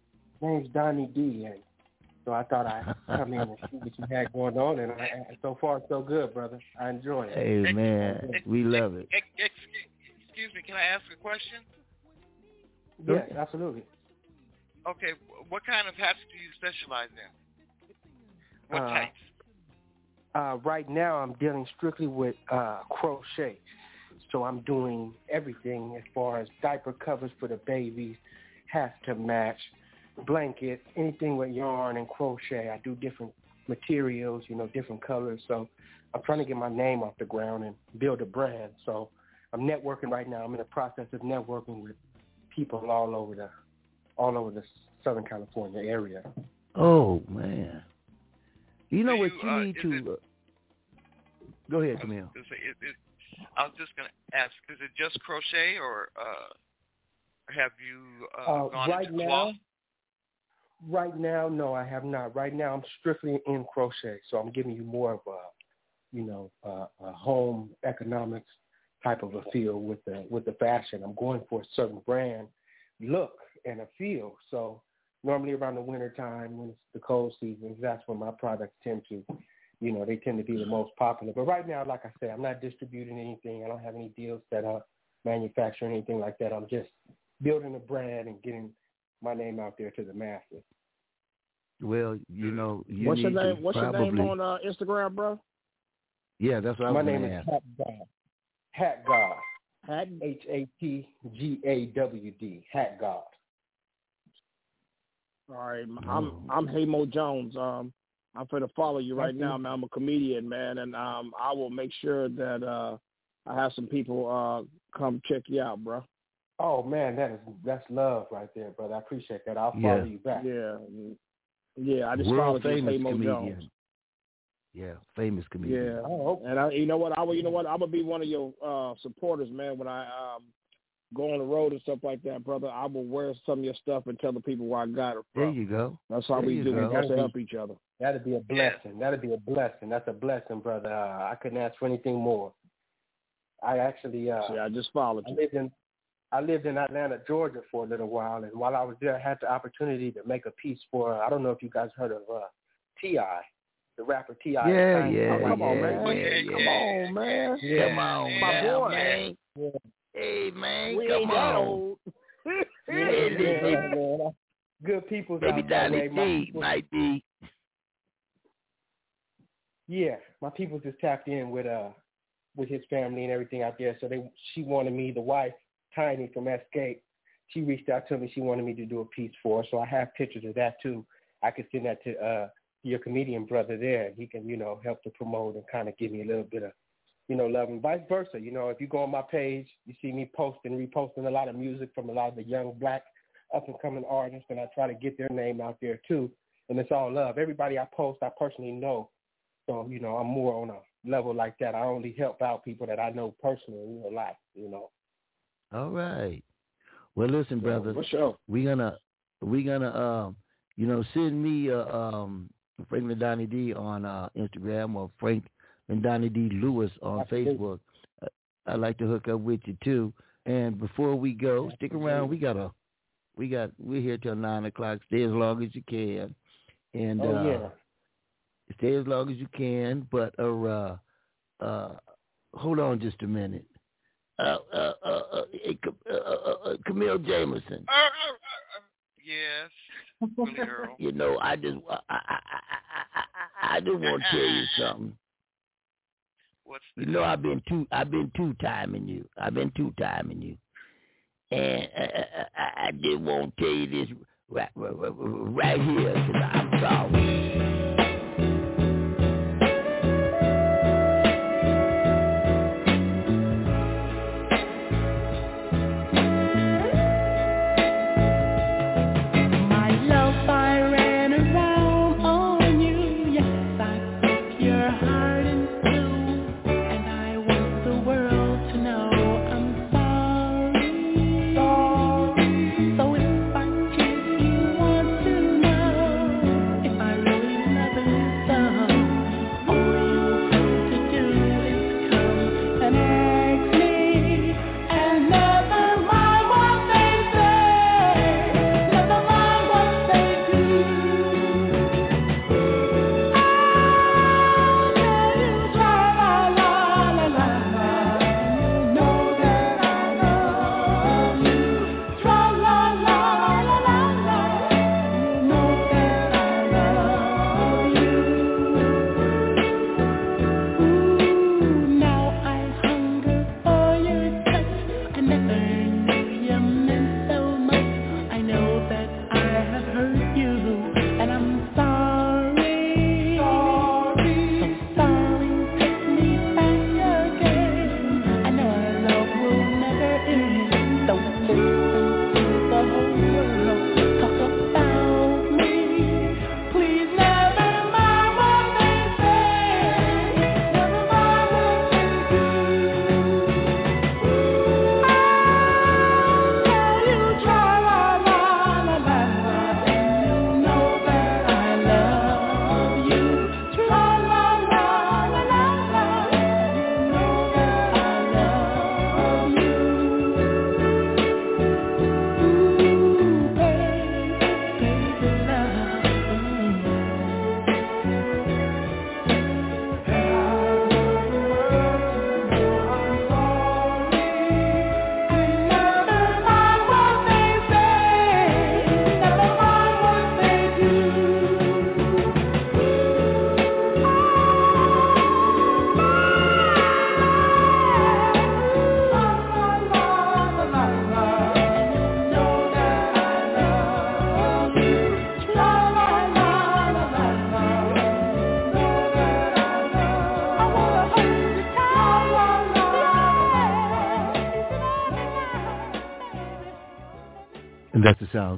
name's Donny D, and so I thought I'd come in and see what you had going on, and, I, so far so good, brother. I enjoy it. Hey man, we love it. Excuse, excuse me, can I ask a question? Yes, absolutely. Okay, what kind of hats do you specialize in? What Uh, types? Uh, right now, I'm dealing strictly with uh, crochet. So I'm doing everything as far as diaper covers for the babies, hats to match, blankets, anything with yarn and crochet. I do different materials, you know, different colors. So I'm trying to get my name off the ground and build a brand. So I'm networking right now. I'm in the process of networking with people all over the all over the Southern California area. Oh man. You know Do what you, you uh, need is to. it- uh, go ahead, Camille. Is it, is it, I was just going to ask, is it just crochet or uh, have you uh, Uh, gone right into now, cloth? Right now, no, I have not. Right now, I'm strictly in crochet, so I'm giving you more of a, you know, a, a home economics type of a feel with the with the fashion. I'm going for a certain brand look and a feel. So normally around the winter time, when it's the cold seasons, that's when my products tend to you know, they tend to be the most popular. But right now, like I said, I'm not distributing anything. I don't have any deals set up, manufacturing anything like that. I'm just building a brand and getting my name out there to the masses. Well, you know, you what's your name? to What's probably, your name on uh, Instagram, bro? Yeah, that's what I my was name going is. Hat God. Hat God. Hat H A T G A W D. Hat God. All right, I'm I'm Hamo Jones. Um, I'm going to follow you right Thank you. now, man. I'm a comedian, man, and um, I will make sure that uh, I have some people uh come check you out, bro. Oh man, that is that's love right there, brother. I appreciate that. I'll Yeah. follow you back. Yeah, yeah. I just World followed you, famous Hamo comedian. Jones. Yeah, famous comedian. Yeah, Oh, and I, you know what? I will. You know what? I'm gonna be one of your uh supporters, man. When I um go on the road and stuff like that, brother, I will wear some of your stuff and tell the people where I got it from. There you go. That's how There we you do. go. We have to help each other. That'd be a blessing. That'd be a blessing. That's a blessing, brother. Uh, I couldn't ask for anything more. I actually uh See, I just followed I you. lived in I lived in Atlanta, Georgia for a little while and while I was there I had the opportunity to make a piece for I don't know if you guys heard of uh T I, the rapper T I. Yeah, yeah, Oh, come yeah, on, man. yeah, Come yeah. on, man. Yeah. Come on, My boy. man. Hey, man, We come ain't on. old. Yeah, yeah, man. Good people Baby out that way. Dolly My D people- might be. Yeah, my people just tapped in with uh with his family and everything out there. So they she wanted me, the wife, Tiny from Xscape, she reached out to me. She wanted me to do a piece for her. So I have pictures of that too. I could send that to uh your comedian brother there. He can, you know, help to promote and kind of give me a little bit of, you know, love and vice versa. You know, if you go on my page, you see me posting, reposting a lot of music from a lot of the young black up and coming artists and I try to get their name out there too. And it's all love. Everybody I post I personally know so, you know, I'm more on a level like that. I only help out people that I know personally in real life, you know. All right. Well, listen, brother. For sure. We gonna we gonna um you know send me uh, um Franklin Donny D on uh, Instagram or Frank and Donny D Lewis on Absolutely. Facebook. Uh, I'd like to hook up with you too. And before we go, stick around. We got a we got we're here till nine o'clock. Stay as long as you can. And Oh uh, yeah. stay as long as you can. But uh, uh hold on just a minute. Uh, uh, uh, uh, uh, uh, uh, Camille Jameson. Yes, Earl. You know, I just I I I I, I, I just want to tell you something. What's You know, I've been two I've been two timing you. I've been two timing you, and uh, uh, I, I did want to tell you this right, right, right- right here because I'm sorry.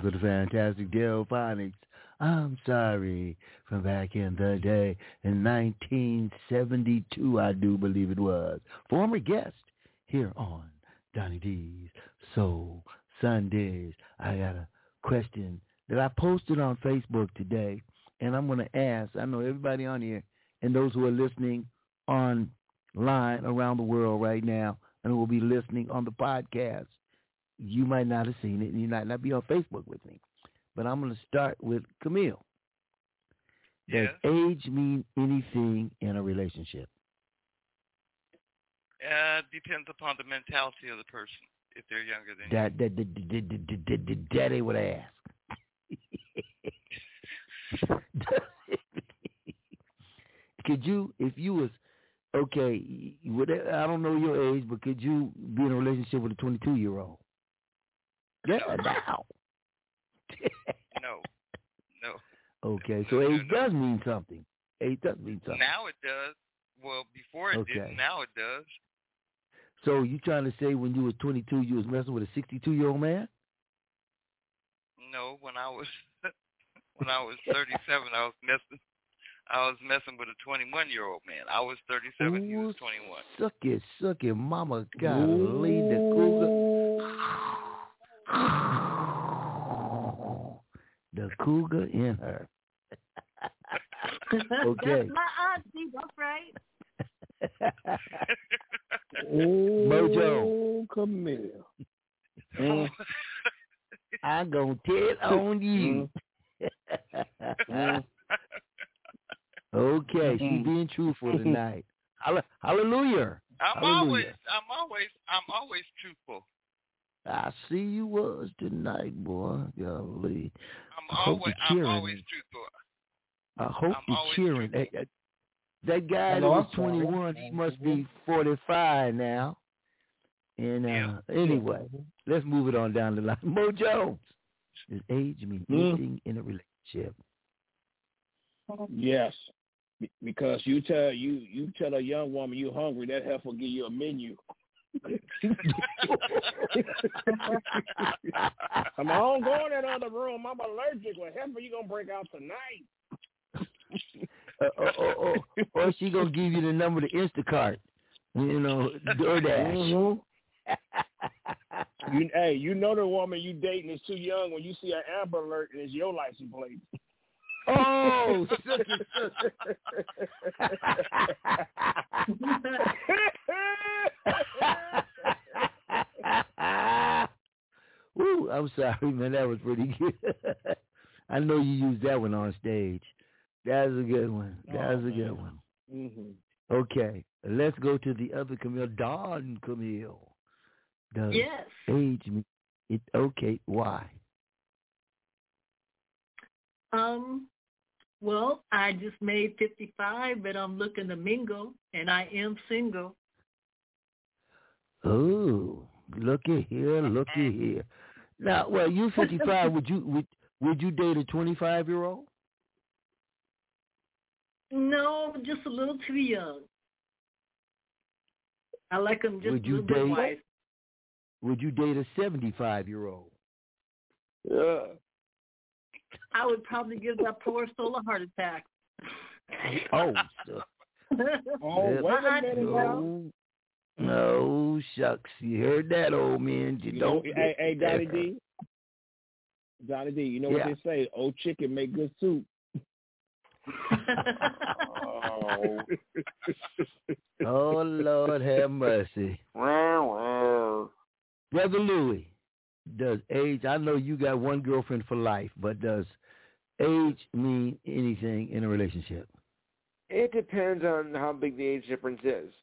Of the fantastic Delfonics. I'm sorry, from back in the day in 1972, I do believe it was. Former guest here on Donny D's Soul Sundays. I got a question that I posted on Facebook today, and I'm going to ask. I know everybody on here and those who are listening online around the world right now and will be listening on the podcast. You might not have seen it, and you might not be on Facebook with me. But I'm going to start with Camille. Does age mean anything in a relationship? Uh, depends upon the mentality of the person. If they're younger than That that that that that that- what I asked. could you, if you was okay, would I don't know your age, but could you be in a relationship with a 22 Yeah, now. No, no. Okay, so age does mean something. Age does mean something. Now it does. Well, before it Okay. didn't. Now it does. So you trying to say when you was 22, you was messing with a 62 year old man? No, when I was when I was 37, I was messing. I was messing with a 21 year old man. I was 37. he was 21. Suck it, suck it, mama. God, Golly, the cougar. The cougar in her. okay. That's my auntie. That's right. Mojo. Camille. Mm. I'm going to tell on you. Mm. okay, she's being truthful tonight. Hallelujah. I'm Hallelujah. always, I'm always, I'm always truthful. I see you was tonight, boy. Golly. I'm I hope always, you're I'm cheering. I hope I'm you're always cheering. That, that- that guy Hello, that was 21, he must be 45 now. And uh, anyway, let's move it on down the line. Mo Jones. Does age mean Hmm. anything in a relationship? Yes, because you tell you you tell a young woman you hungry, that heifer will give you a menu. I'm I don't in that other room. I'm allergic. Well, heifer, you gonna break out tonight? Uh, or, or, or, or she gonna give you the number to Instacart. You know, DoorDash. You, hey, you know the woman you dating is too young when you see an Amber Alert and it's your license plate. Oh, suck it, Woo, I'm sorry, man. That was pretty good. I know you used that one on stage. That was a good one. That was a good one. hmm Okay, let's go to the other Camille, Don Camille. Does Yes. age mean it? Okay, why? Um, well, I just made 55, but I'm looking to mingle, and I am single. Oh, looky here, looky here. Now, well, you 55. would you would would you date a 25 year old? No, just a little too young. I like them just Would a you little bit date- wise. Would you date a 75 year old? Yeah. I would probably give that poor soul a heart attack. Oh, Oh, wait a uh-uh, minute no, no, shucks. You heard that, old man. You You don't. hey, hey, Johnny D. Johnny D, you know Yeah. what they say? Old chicken make good soup. Oh. oh Lord, have mercy. Brother Louis, does age? I know you got one girlfriend for life, but does age mean anything in a relationship? It depends on how big the age difference is.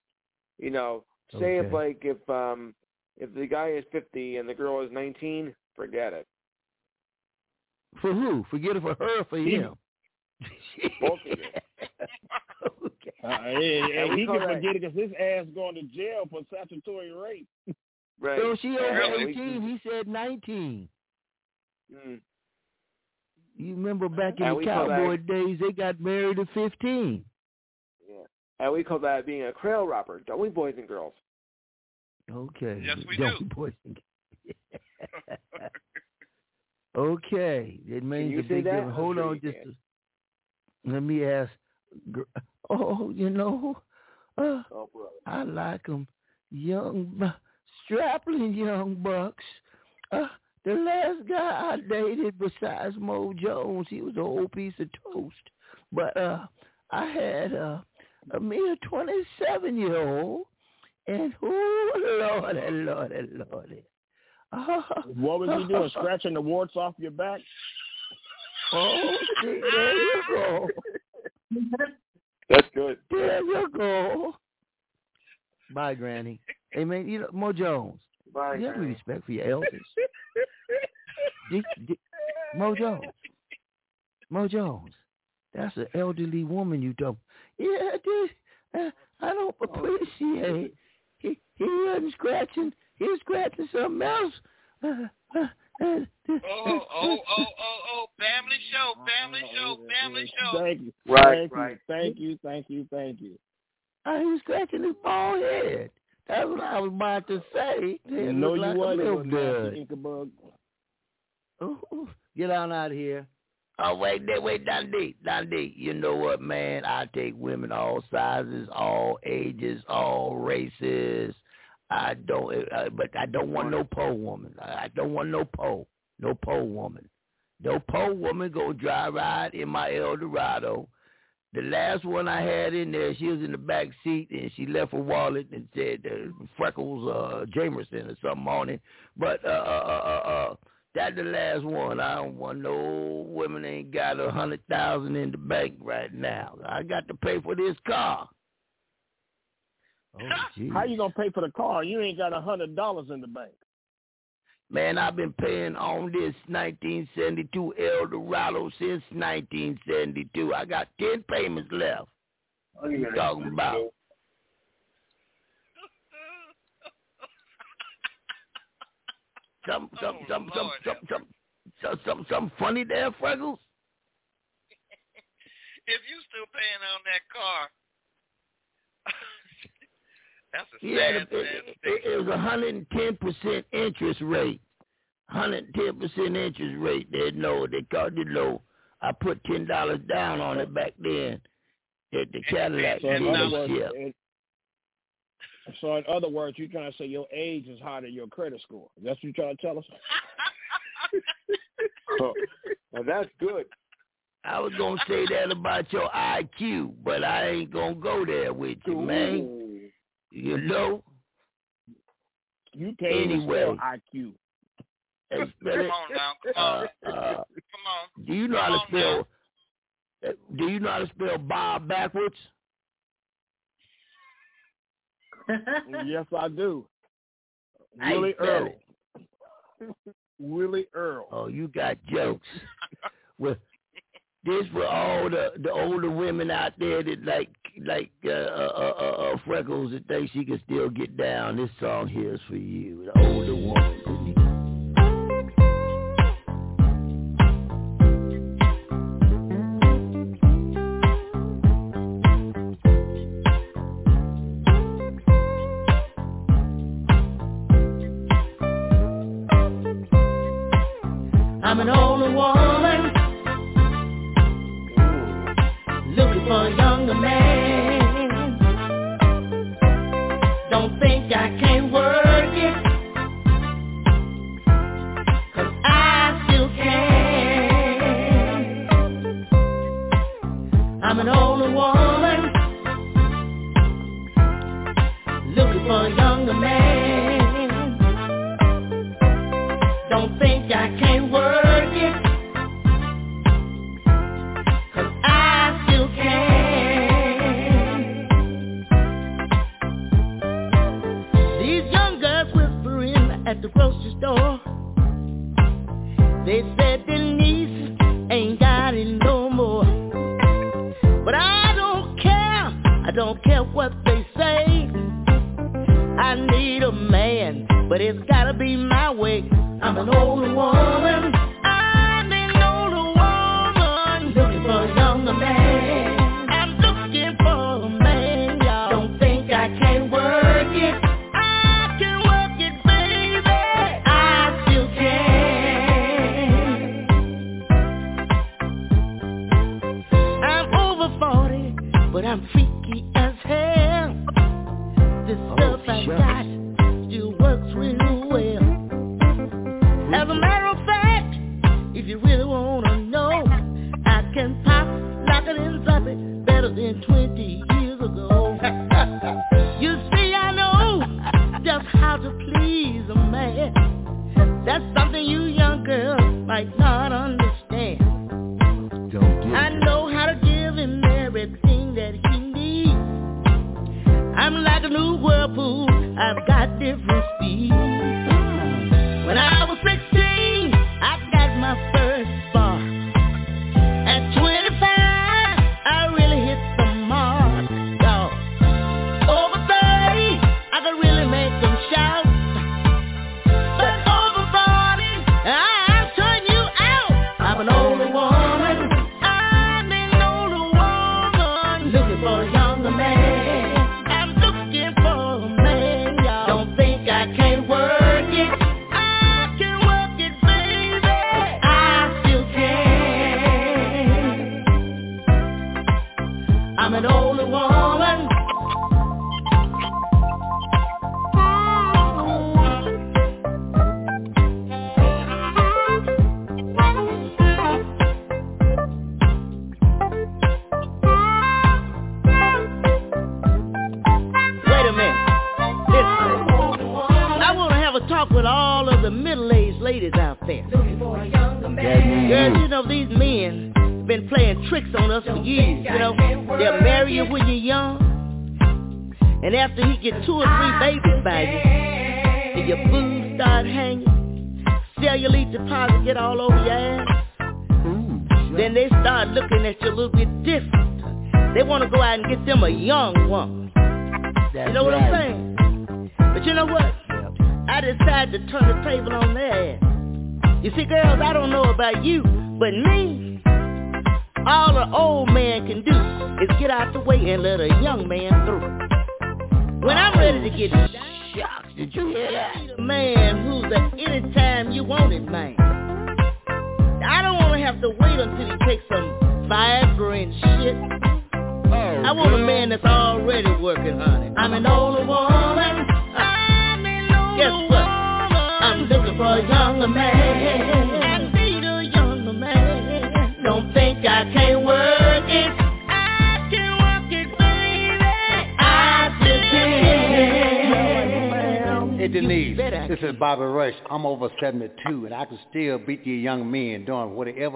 You know, say if like if um if the guy is fifty and the girl is nineteen, forget it. For who? Forget it for her or for him? Both of you. Uh, hey, hey, And he call can that- forget it because his ass going to jail for statutory rape. Right. So she over Yeah, 18. He said 19. Mm. You remember back in And the we call that- cowboy days, they got married at 15. Yeah. And we call that being a trail robber, don't we, boys and girls? Okay. Yes, we Don't do. be boys and girls. Okay, it means you a big that? difference. Hold sure on, just a, let me ask. Oh, you know, uh, Oh, brother. I like 'em young, bu- strapping young bucks. Uh, the last guy I dated besides Mo Jones, he was a whole piece of toast. But uh, I had uh, a mere 27 year old, and oh, lordy, lordy, lordy. Oh, What was he doing? Scratching the warts off your back? Oh, see, there you go. That's good. There you go. Bye, Granny. Hey, man, you know, Mo Jones, Bye, you have any Granny. respect for your elders. D- D- Mo Jones. Mo Jones. That's an elderly woman you don't. Yeah, dude, uh, I don't appreciate. He he wasn't scratching. He was scratching something else. Uh, uh, uh, Oh, oh, oh, oh, oh, family show, family show, family show. Thank you. Right, thank right. You, thank you, thank you, thank you. uh, he was scratching his bald head. That's what I was about to say. It no, looked you like a wasn't. milk you little dud. Inkabug. Ooh, Get on out of here. Oh, wait, wait, wait, Dundee, Dundee. You know what, man? I take women all sizes, all ages, all races. I don't, uh, but I don't want no pole woman. I I don't want no pole, no pole woman. No pole woman go dry ride in my Eldorado. The last one I had in there, she was in the back seat and she left her wallet and said uh, Freckles uh, Jamerson or something on it. But uh, uh, uh, uh, uh, that's the last one. I don't want no women ain't got a hundred thousand in the bank right now. I got to pay for this car. Oh, geez. How you gonna pay for the car? You ain't got a hundred dollars in the bank. Man, I've been paying on this 1972 Eldorado since 1972. I got 10 payments left. What are you talking about? some, some, oh, some, some, some, some, some, some, some funny there, Freckles. if you still paying on that car, that's a Yeah, sad, it, sad it, it, it was a hundred and ten percent interest rate. Hundred and ten percent interest rate. They know they called it low. I put ten dollars down on it back then at the Cadillac So in words, dealership. so in other words, you're trying to say your age is higher than your credit score. That's what you're trying to tell us. Oh, now that's good. I was gonna say that about your IQ, but I ain't gonna go there with you, man. Ooh. You know. You can't even Anyway. spell IQ. Come on now, come Uh, on, uh, come on. do you know how to spell? uh, Do you know how to spell Bob backwards? yes, I do. Hey, Willie spell Earl. Willie Earl. Oh, you got jokes. well, this for all the the older women out there that like like uh, uh, uh, uh, freckles that think she can still get down. This song here is for you, the older woman. I'm an older woman a man. Don't think I can't work it, 'cause I still can. I'm an older woman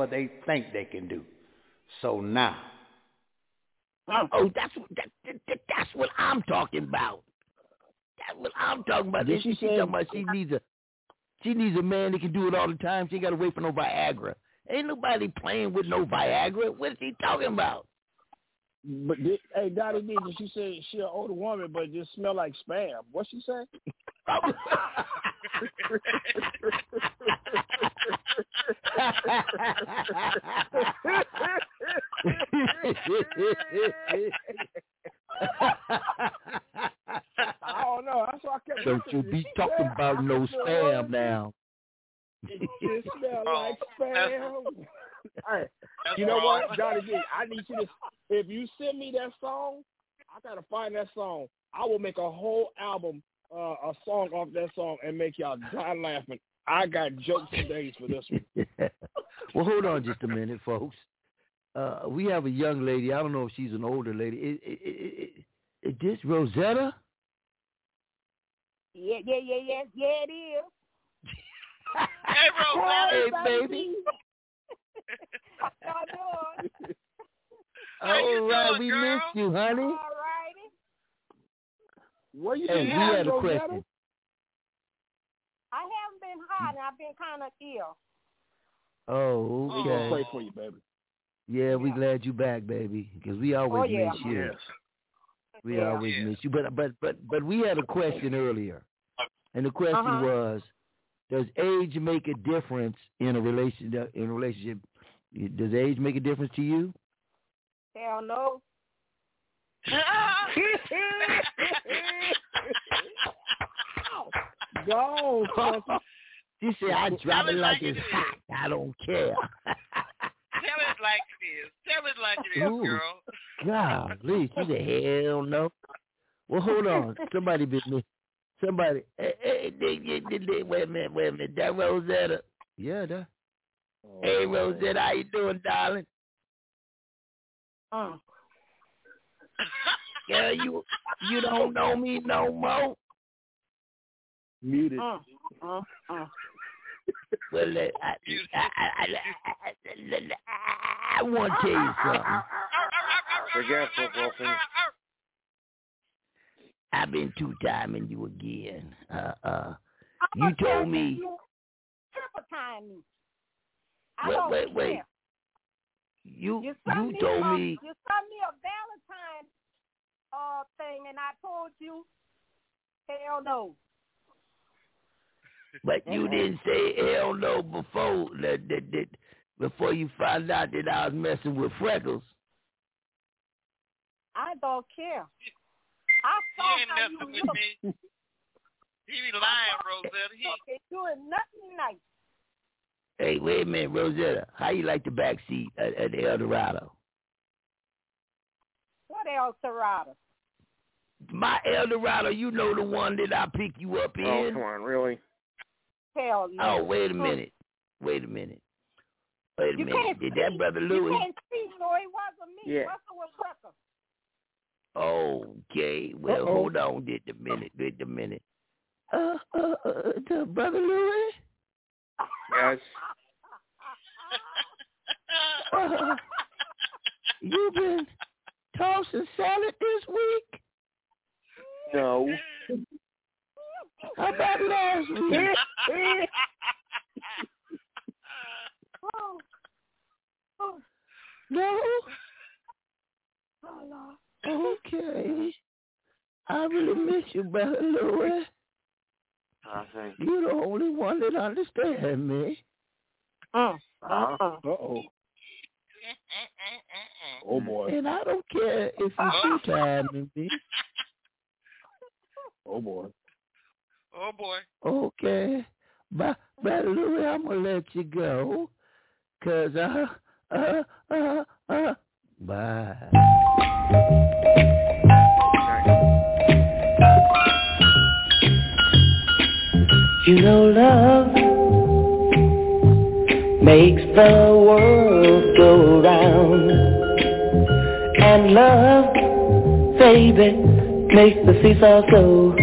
whatever they think they can do. So now, Oh, that's what that, that, that's what I'm talking about. That's what I'm talking about. Did she she, she say- talking about she needs a she needs a man that can do it all the time. She ain't got to wait for no Viagra. Ain't nobody playing with no Viagra. What is he talking about? But did, hey, Dottie D, did she say she an older woman, but just smell like spam? What she say? Oh. I don't know. That's why I kept. Don't you be She talking said, about no spam like- now. It just smell like spam. Hey, you know what, Dottie D? I need you to. If you send me that song, I gotta find that song. I will make a whole album, uh, a song off that song, and make y'all die laughing. I got jokes for days for this one. well, hold on just a minute, folks. Uh, we have a young lady. I don't know if she's an older lady. Is, is, is this Rosetta? Yeah, yeah, yeah, yeah, yeah, it is. Hey, Hey, Rosetta. baby. How y'all doing? How you All right, doing, we girl? missed you, honey. All righty. Where you Hey, been we at, had a Rosetta? question. I haven't been hiding. I've been kind of ill. Oh, We gonna pray for you, baby. Yeah, we glad you back, baby, because we always Oh, yeah. miss you. Yes. We Yeah. always miss you. But but but but we had a question earlier, and the question Uh-huh. was, does age make a difference in a relation in a relationship? Does age make a difference to you? Hell no. Go, Francis. She said, "I Tell drop it it like like it's it is. hot. I don't care." Tell it like it is. Tell it like it is, Ooh. girl. Golly, she said, "Hell no." Well, hold on. Somebody been me. Somebody. Hey, hey, they, they, they, they, wait a minute. Wait a minute. That Rosetta. Yeah, that. Hey, Rosetta, how you doing, darling? Uh. Girl, you you don't know me no more. Muted. Uh, uh, uh. Well, I, I, I, I, want to tell you something. Forgetful, girlfriend. I've been two timing you again. Uh, uh, you told me. Triple time me. Wait, wait, wait. You You you me told a, me. you sent me a Valentine uh thing, and I told you, hell no. But you mm-hmm. didn't say hell no before that, that, that before you found out that I was messing with freckles. I don't care. I saw ain't how you with look. me. He be lying, Rosetta. He Okay, doing nothing nice. Hey, wait a minute, Rosetta. How you like the back seat at, at the El Dorado? What El Dorado? My El Dorado, you know the one that I pick you up oh, in. Oh, come on, really? Hell no. Oh, wait a minute. Wait a minute. Wait a You minute. can't Did see. that brother Louis? You Louis? can't see, so it wasn't me. Yeah. Russell was Russell. Okay. Well, Uh-oh. hold on. Wait a minute. Wait a minute. Uh, uh, uh, the brother Louis. Yes. Uh, you been tossing salad this week? No. How about last week? Oh. Oh. no. Oh, Lord. Okay. I really miss you, brother Louis. I think. You're the only one that understands me. Uh, Uh-huh. Uh-oh. Oh, boy. And I don't care if you two timing me. Oh, boy. Oh boy. Okay. But, brother Louis, I'm going to let you go. Because, uh, uh, uh, uh, bye. You know love makes the world go round. And love, baby, makes the seesaw go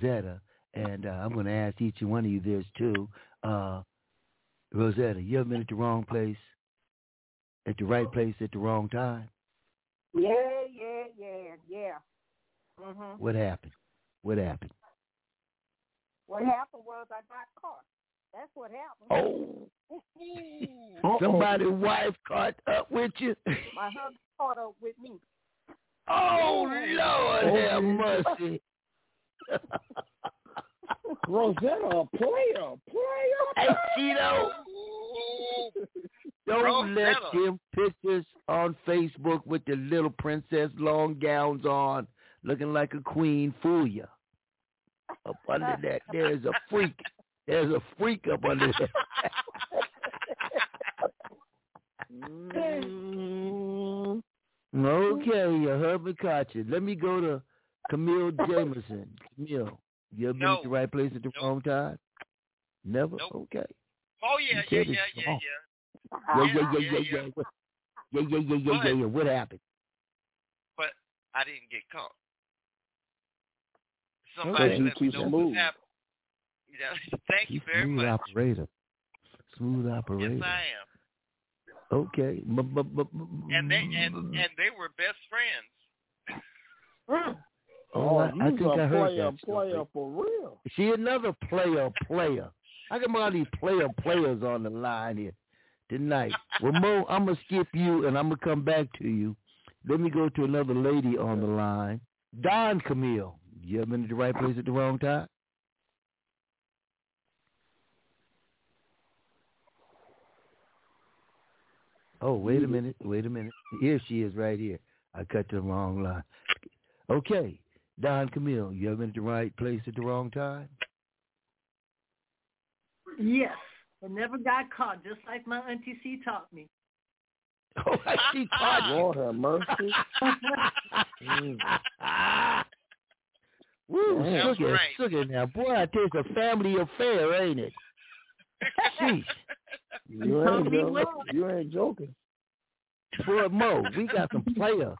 Rosetta, and uh, I'm going to ask each and one of you this too. Uh, Rosetta, you ever been at the wrong place, at the right place at the wrong time? Yeah, yeah, yeah, yeah. Mm-hmm. What happened? What happened? What happened was I got caught. That's what happened. Oh. Somebody's wife caught up with you. My husband caught up with me. Oh Lord, have mercy. Rosetta, a player, player. Hey, Cheeto. Don't let Rosetta. them pictures on Facebook with the little princess long gowns on, looking like a queen, fool you. Up under that, there's a freak. There's a freak up under there. Mm. okay, you heard me caught you. Let me go to Camille Jameson. Camille, you ever been at the right place at the wrong time? Never? Okay. Oh yeah, You yeah, yeah, yeah, yeah. Yeah, yeah, yeah, yeah, yeah. What- Yeah, yeah, yeah, yeah, yeah, yeah. What happened? But I didn't get caught. Somebody You let me know smooth. what happened. Thank you very Smooth much. operator. Smooth operator. Yes, I am. Okay. And they and and they were best friends. Oh, I, I think a I heard player, that story. player for real. See another player, player. I got all these player players on the line here tonight. Well, Mo, I'm gonna skip you and I'm gonna come back to you. Let me go to another lady on the line. Don Camille. You ever been at the right place at the wrong time? Oh, wait a minute. Wait a minute. Here she is right here. I cut to the wrong line. Okay. Don Camille, you ever been at the right place at the wrong time? Yes. I never got caught, just like my auntie C taught me. Oh, she caught you. Lord have mercy. Woo, Damn. sugar, Right. sugar now. Boy, I tell you, it's a family affair, ain't it? Sheesh. You ain't joking. You ain't joking. Boy, Mo, we got some players.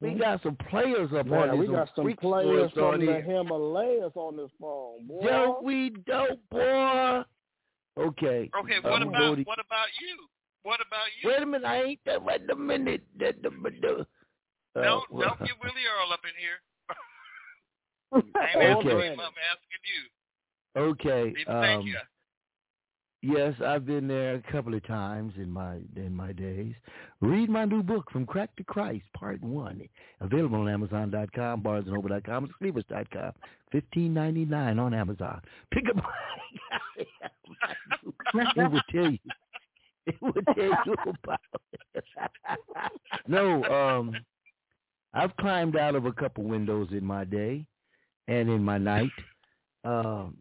We got some players up Man, on we got some players sports on from the. Himalayas on this phone, boy. Don't we dope, boy? Okay. Okay, what gonna about what about you? What about you? Wait a minute, I ain't that. Wait a minute. That, the, the, uh, don't well, don't get Willie Earl up in here. I ain't asking Okay. him, I'm asking you. Okay. Leave it thank Um, you. Yes, I've been there a couple of times in my in my days. Read my new book, From Crack to Christ, Part One, available on Amazon.com, BarnesandNoble.com, and Sleepers.com. Fifteen ninety nine on Amazon. Pick up. it would tell you. It would tell you about. It. no, um, I've climbed out of a couple windows in my day, and in my night. Um,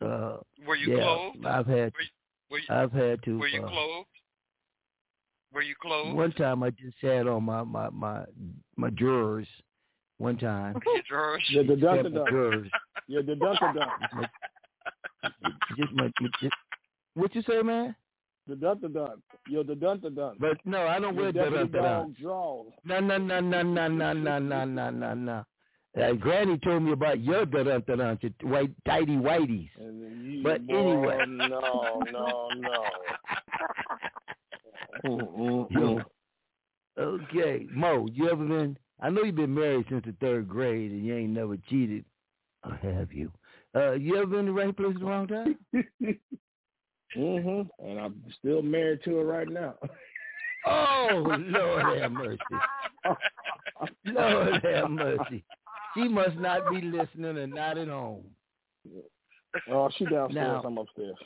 uh, Were you yeah, clothed? I've had. Were you, I've had to. were you uh, clothed? Were you clothed? One time I just had on my my my my drawers. One time. Your drawers? You're the dun Except my drawers. You're the dun dun. Just my, just, what you say, man? The dun dun. You're the dun dun. But no, I don't wear Your dun deputy dun dun. draws. No, no, no, no, no, no, no, no, no, no, no. Uh, Granny told me about your dun dun dun dun, your white tidy whiteys. You, But boy, anyway. No, no, no. Okay, Mo, you ever been? I know you've been married since the third grade, and you ain't never cheated, or have you? Uh, you ever been in the right place at the wrong time? mm-hmm. And I'm still married to her right now. Oh, Lord have mercy. Lord have mercy. She must not be listening and not at home. Oh, she downstairs. Now- I'm upstairs.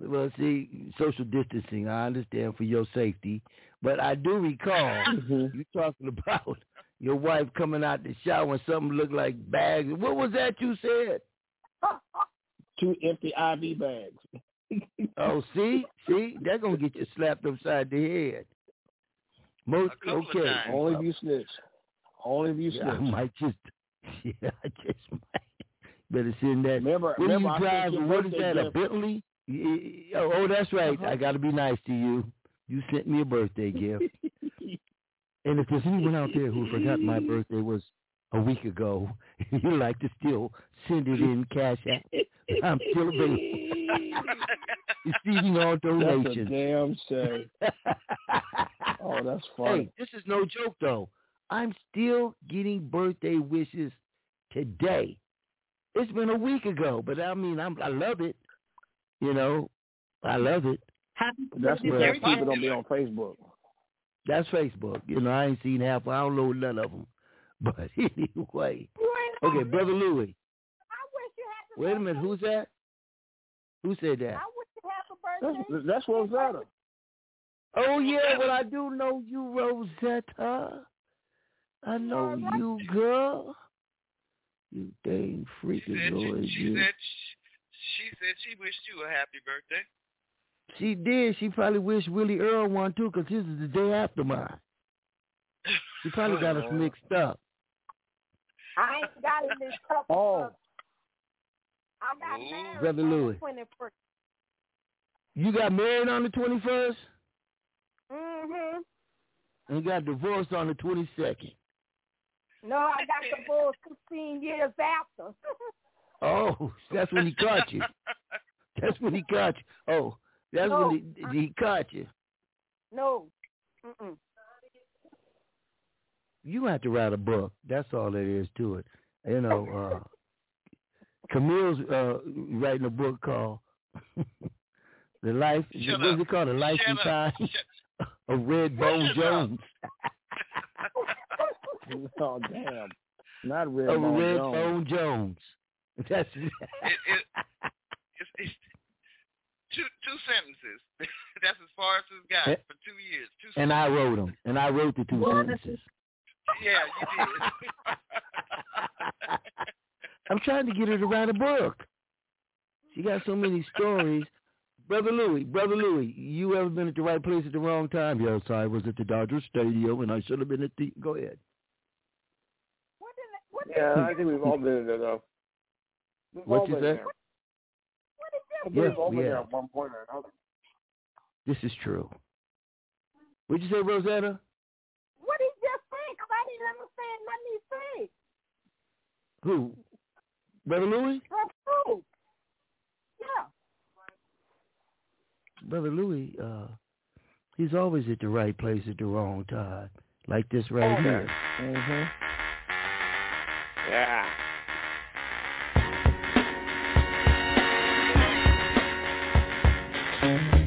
Well, see, social distancing, I understand for your safety, but I do recall mm-hmm. you talking about your wife coming out the shower and something looked like bags. What was that you said? Two empty IV bags. Oh, see, see, they're gonna get you slapped upside the head. Most okay. Only if you snitch. Only if you Yeah, I might just, yeah, I just might. Better send that. Remember- what remember I you drive? What is that? A. Bentley? Oh, oh, that's right. Uh-huh. I got to be nice to you. You sent me a birthday gift. and if there's anyone out there who forgot my birthday was a week ago, you'd like to still send it in cash app. I'm still available. Receiving all That's a donations. damn shame. Oh, that's funny. Hey, this is no joke though. I'm still getting birthday wishes today. It's been a week ago, but I mean, I'm, I love it. You know, I love it. That's where people don't be on Facebook. That's Facebook. You know, I ain't seen half. I don't know none of them. But anyway, okay, brother Louis. Wait a minute, who's that? Who said that? That's, that's Rosetta. Oh yeah, well I do know you, Rosetta. I know you, girl. You dang She freaking said Lord, she, she you. said she, she said she wished you a happy birthday. She did. She probably wished Willie Earl one too, because his is the day after mine. She probably got us mixed up. I ain't got it mixed up. Oh. I got married Brother on the Louis. 21st. You got married on the twenty first Mm-hmm. and got divorced on the twenty second. No, I got divorced 16 years after. Oh, that's when he caught you. That's when he caught you. Oh, that's No, when he, he caught you. no. Mm-mm. You have to write a book. That's all there is to it. You know, uh Camille's uh writing a book called The Life Shut what is up. it called? The Life Shut and up. Times of Red Bone Shut. Jones. oh damn. Not Red of Bone Red Jones. Bone Jones. That's It, it, it's, it's two two sentences. That's as far as it's got Eh, for two years. Two and I wrote them. And I wrote the two sentences. Yeah, you did. I'm trying to get her to write a book. She got so many stories. Brother Louis, Brother Louis, you ever been at the right place at the wrong time? Yes, I was at the Dodger Stadium, and I should have been at the. Go ahead. Yeah, I think we've all been there though. We've What all you say? there. Yeah, we've all been we there at one point or another. This is true. What'd you say, Rosetta? What did you just say? 'Cause I didn't understand nothing he said. Who? Brother Louis? That's. Yeah. Brother Louis, uh, he's always at the right place at the wrong time, like this right here. Mm-hmm. Yeah. I've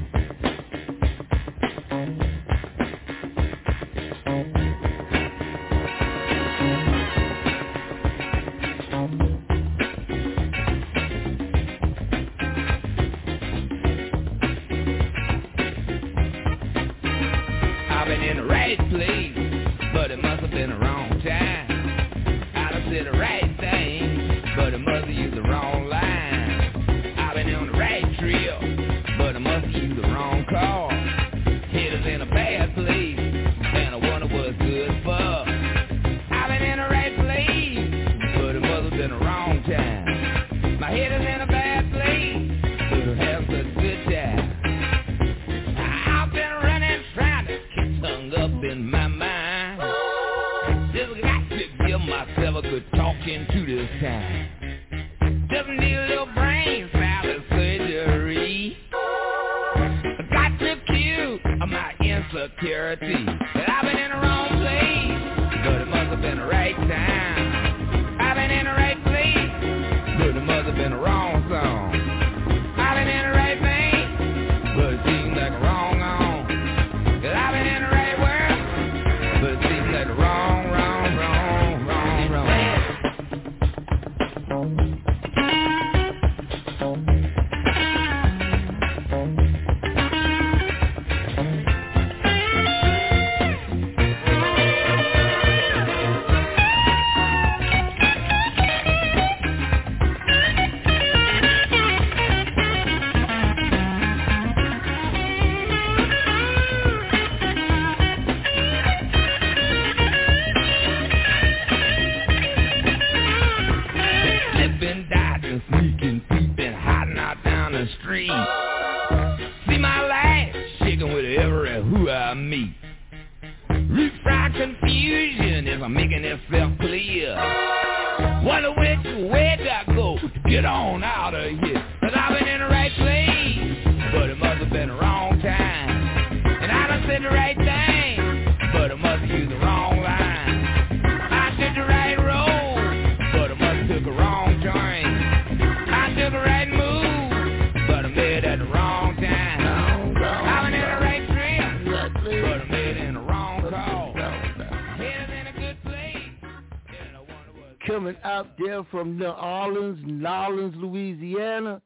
coming out there from New Orleans, New Orleans, Louisiana,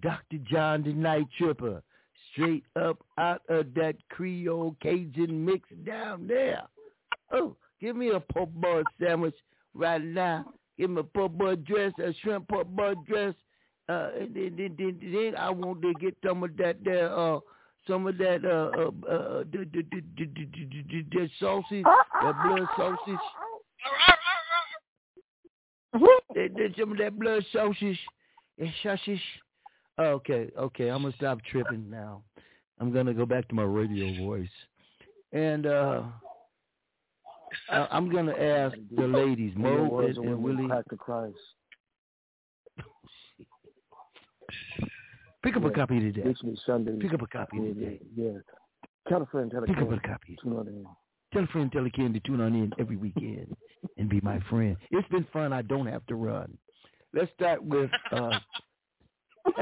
Dr. John the Night Tripper. Straight up out of that Creole Cajun mix down there. Oh, give me a pork boy sandwich right now. Give me a pork boy dress, a shrimp pork boy dress. Uh, and then, then, then, then I want to get some of that there, uh, some of that, uh, uh, uh the, the, the, the, the, the, the, the sausage, that blood sausage. They did some of that blood sausage and sausage. Okay, okay, I'm gonna stop tripping now. I'm gonna go back to my radio voice, and uh I- I'm gonna ask the ladies, There Mo and, and Willie. Crack to Christ. Pick up a copy today. Reach me Sunday. Pick up a copy today. Yeah. yeah. Tell a friend, tell a Pick up a copy. Tune on in. Tell a friend, tell a kid to tune on in every weekend and be my friend. It's been fun. I don't have to run. Let's start with. Uh,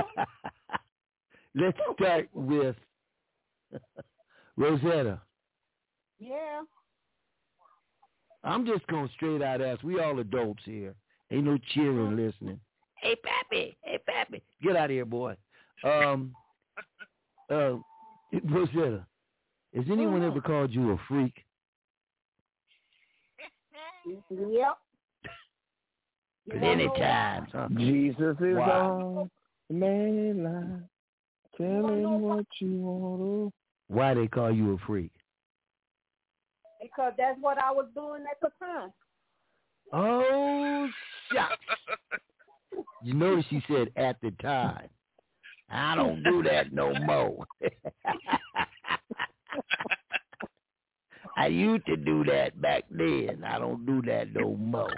let's start with Rosetta. Yeah. I'm just going straight out ask. We all adults here. Ain't no cheering listening. Hey, Pappy. Hey, Pappy. Get out of here, boy. Um, uh, Rosetta, has anyone ever called you a freak? Yep. Many times, huh? Jesus is Wow. on the main line. Tell him what you want to. Why they call you a freak? Because that's what I was doing at the time. Oh, shucks. You notice she said at the time. I don't do that no more. I used to do that back then. I don't do that no more.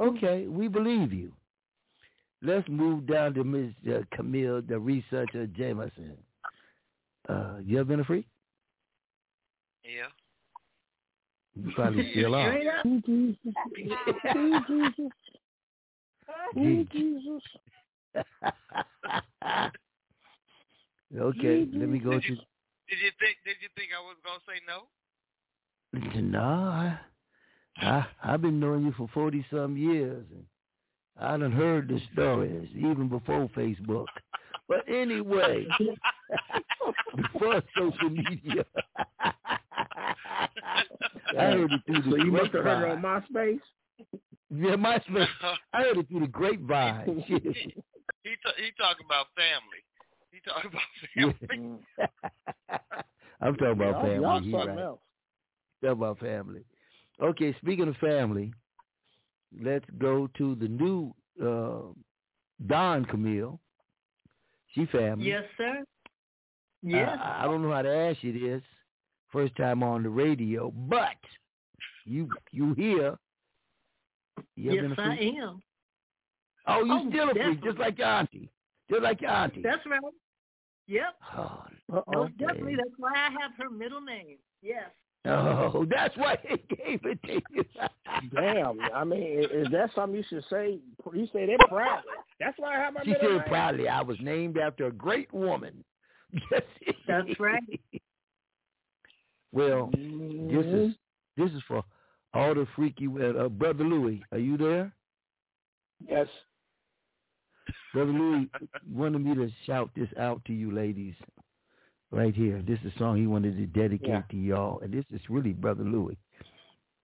Okay, we believe you. Let's move down to Ms. Uh, Camille, the researcher Jameson. Uh, you ever been a freak? Yeah. You probably still are. Jesus. okay, let me go to. Did you think? Did you think I was gonna say no? No, I, I I've been knowing you for forty some years, and I done heard the stories even before Facebook. But anyway, before social media, I heard it through the So you must have heard it grapevine. on MySpace? Yeah, MySpace. I heard it through the grapevine. Shit. He ta- he talk about family. He talk about family. I'm talking about Y'all- family. y'all He something right. else. Talking about family. Okay, speaking of family, let's go to the new uh, Don Camille. She family. Yes, sir. Yes. I, I don't know how to ask you this. First time on the radio, but you you here. You yes, I am. Oh, you Oh, still a freak, just like your auntie. Just like your auntie. That's right. Yep. Oh, okay. definitely. That's why I have her middle name. Yes. Oh, that's why they gave it to you. Damn. I mean, is that something you should say? You say that proudly. That's why I have my She middle said name. proudly, I was named after a great woman. That's right. well, this is this is for all the freaky uh, uh, brother Louis. Are you there? Yes. Brother Louis wanted me to shout this out to you ladies right here. This is a song he wanted to dedicate Yeah. to y'all. And this is really Brother Louis.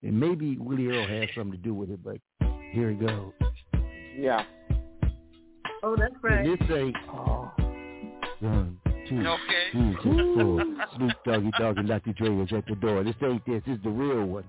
And maybe Willie Earl has something to do with it, but here it goes. Yeah. Oh, that's right. And this say oh. one, two, Okay. three, just four. Snoop Doggy Dogg and Dr. Dre was at the door. This ain't this, this is the real one.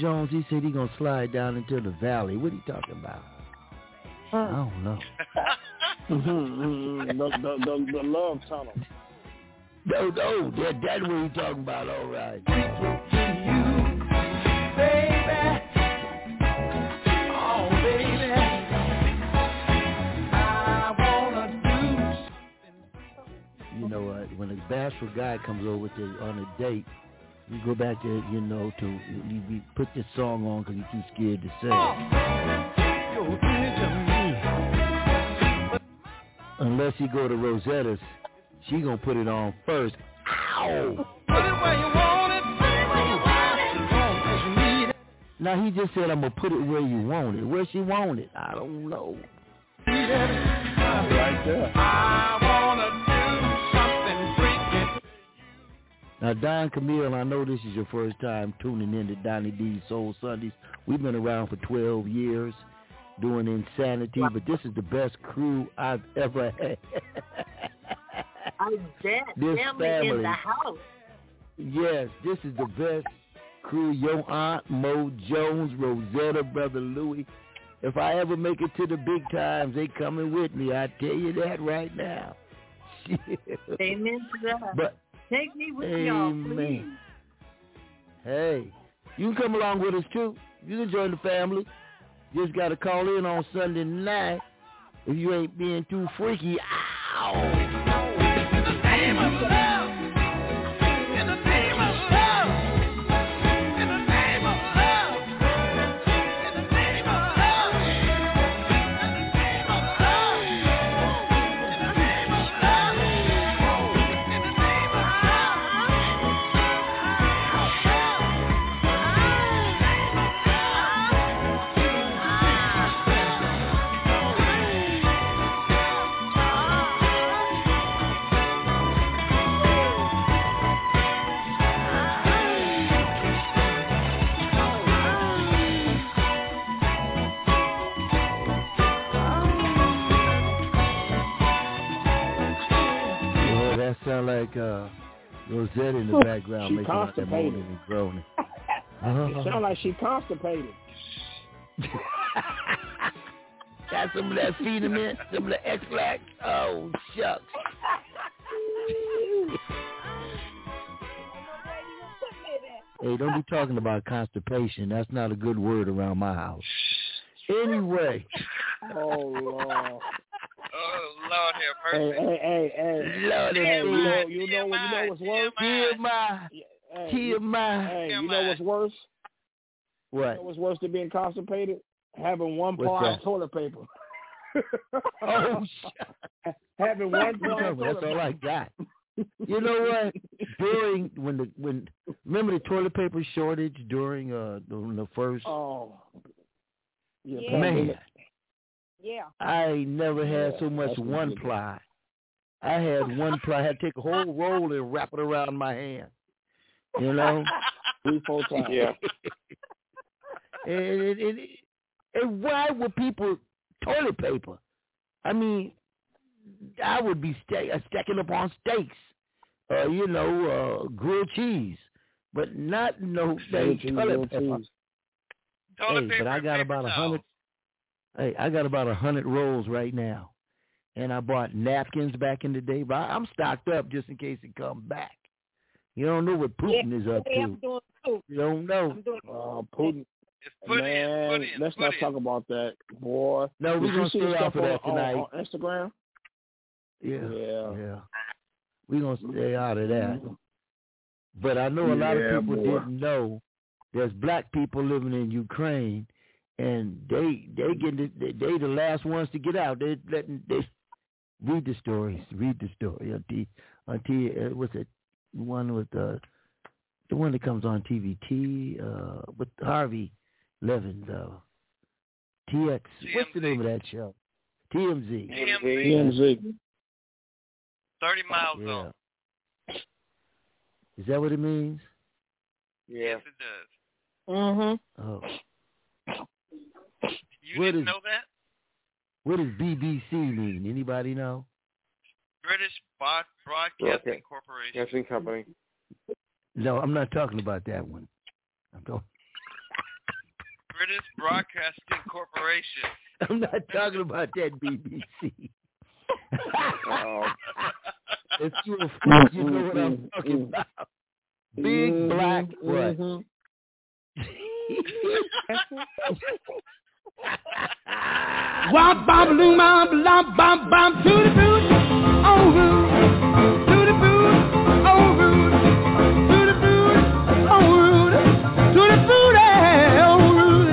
Jones, he said he gonna slide down into the valley. What he talking about? I don't know. Mhm, the, the, the, the love tunnel. No, no, that, that's what he talking about. All right. You know what? When a bashful guy comes over to on a date, you go back to you know to you, you put this song on because you're too scared to say it. Unless you go to Rosetta's, she gonna put it on first. Ow! Now he just said I'm gonna put it where you want it. Where she want it? I don't know. Right there. Now, Don Camille, I know this is your first time tuning in to Donny D's Soul Sundays. We've been around for 12 years doing Insanity, but this is the best crew I've ever had. I bet. This family, in the house. yes, this is the best crew. Your aunt, Mo Jones, Rosetta, Brother Louie. If I ever make it to the big times, they coming with me. I tell you that right now. Amen to that. But Take me with y'all, please. Hey, you can come along with us too. You can join the family. Just got to call in on Sunday night if you ain't being too freaky. Ow! That sound like uh, Rosetta in the background She making out that constipated. moaning and groaning. It sounds like she constipated. Got some of that Feen-A-Mint, some of the Ex-Lax. Oh, shucks. Hey, don't be talking about constipation. That's not a good word around my house. Anyway. Oh Lord. Oh, Lord have mercy. hey, hey, hey. Lord, hey, it's you know, you know, what- you know what's worse? TMI. Hey, TMI. Hey, you know what's worse? You What? know what's worse than being constipated? Having one What's ply that? of toilet paper. Oh, Having one What you ply talking of about? toilet That's all I got. You know what? During when the when remember the toilet paper shortage during uh the, the first Oh. Yeah, Yeah. man. Yeah. I never had so much that's one ridiculous. ply. I had one ply. I had to take a whole roll and wrap it around my hand. You know? Three, four times. Yeah. and, and, and, and why would people toilet paper? I mean, I would be sta- uh, stacking up on steaks, uh, you know, uh, grilled cheese, but not no dang Grilled toilet paper. cheese. Toilet Hey, paper but I got about a hundred. Hey, I got about a hundred rolls right now, and I bought napkins back in the day. But I, I'm stocked up just in case it comes back. You don't know what Putin is up Yeah, I'm to. You don't know. Uh, Putin. It's put in, Man, put in, let's put not in. talk about that, boy. No, we're you gonna see the stay stuff off of that on, tonight. on Instagram? Yeah, Yeah. yeah. We're gonna stay out of that. But I know a lot Yeah, of people boy. didn't know there's black people living in Ukraine, and they they get the, they, they the last ones to get out. They letting they read the stories, read the story on T. Uh, what's it? One with uh, the one that comes on TVT uh, with Harvey Levin. Uh, TX. What's the name of that show? TMZ. TMZ. TMZ. 30 miles Yeah. off. Is that what it means? Yeah. Yes, it does. Mm-hmm. Oh. You What didn't is- know that? What does BBC mean? Anybody know? British Broad- Broadcasting Broadcast- Corporation. Casting company. No, I'm not talking about that one. I'm talking. British Broadcasting Corporation. I'm not talking about that BBC. Oh. it's true. You know what I'm talking mm-hmm. about. Big black what? Mm-hmm. Womp bom balloon bom bom bom bom to the boot. Oh rude. To the boot. Oh rude. To the boot. Oh rude. To the boot. Oh rude.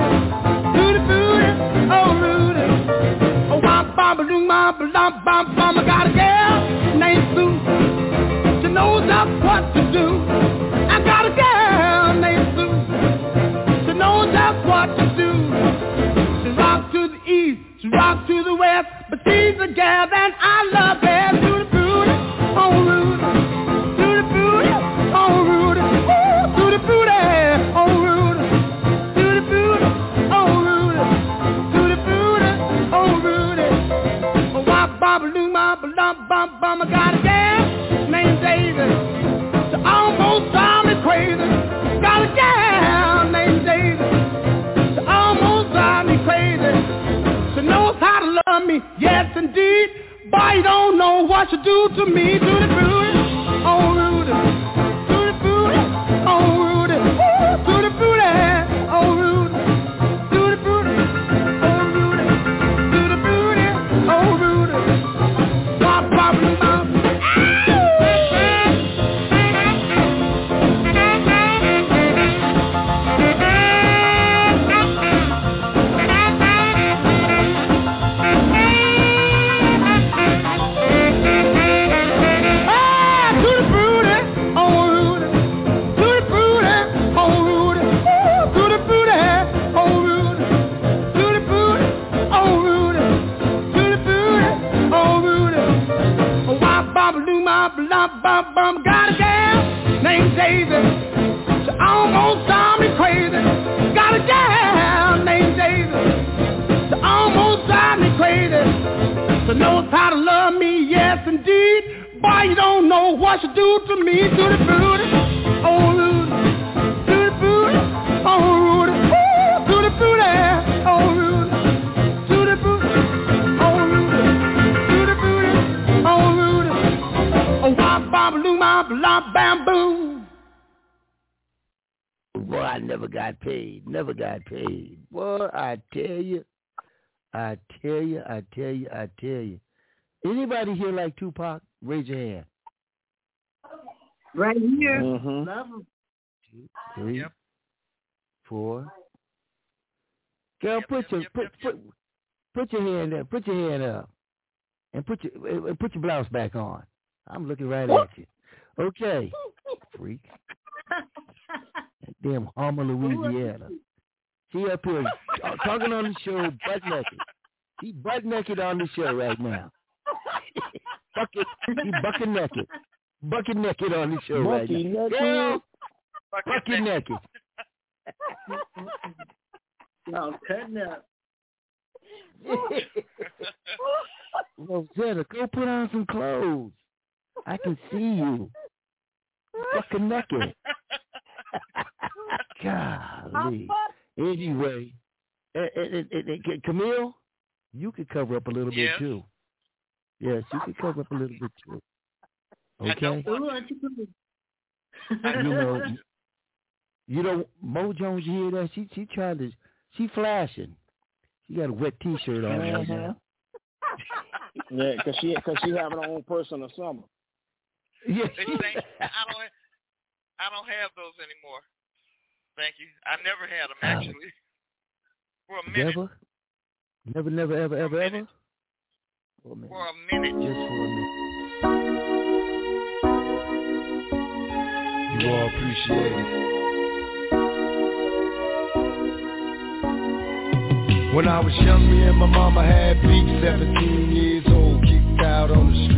To the boot. Oh rude. Oh womp bom balloon bom bom bom bom. I got a girl named Sue. She knows just what to she's a gal that I love best. To the booty, yes indeed. Boy, you don't know what you do to me. To the booty, oh Rudy. To the booty, oh Rudy. Bum. Got a gal named Daisy. She almost drive me crazy. Got a gal named Daisy. She almost drive me crazy. She knows how to love me, yes indeed. Boy, you don't know what you do to me. To the booty, oh Rudy. To the booty, oh Rudy. Ooh, to the booty, oh wop, bop, loo, lop, bam, boom. Boy, I never got paid. Never got paid. Boy, I tell you. I tell you, I tell you, I tell you. Anybody here like Tupac? Raise your hand. Right here. Mhm. Love 'em. Three, four. Girl, put your put put put your hand up. Put your hand up, and put your put your blouse back on. I'm looking right at you. Okay, freak. Damn Homer, Louisiana. She up here talking on the show butt naked. She butt naked on the show right now. bucket, she bucket naked. Bucket naked on the show right Bucky now. naked. Girl, bucket naked. No, cutting up. Rosetta, go put on some clothes. I can see you. Bucket naked. Golly. Anyway, eh, eh, eh, Camille, you could cover up a little Yes. bit too. Yes, you could cover up a little bit too. Okay. You know, you know, Mo Jones, you hear that? She she trying to, she flashing. She got a wet T-shirt on right Uh-huh. now. Yeah, cause she cause she having her own personal summer. Yeah. They I don't I don't have those anymore. Thank you. I never had them actually. For a minute. Never, never, never, ever, ever, ever. For a minute. For a minute. Just for a minute. You all appreciate it. When I was young, me and my mama had beef. 17 years old, kicked out on the street.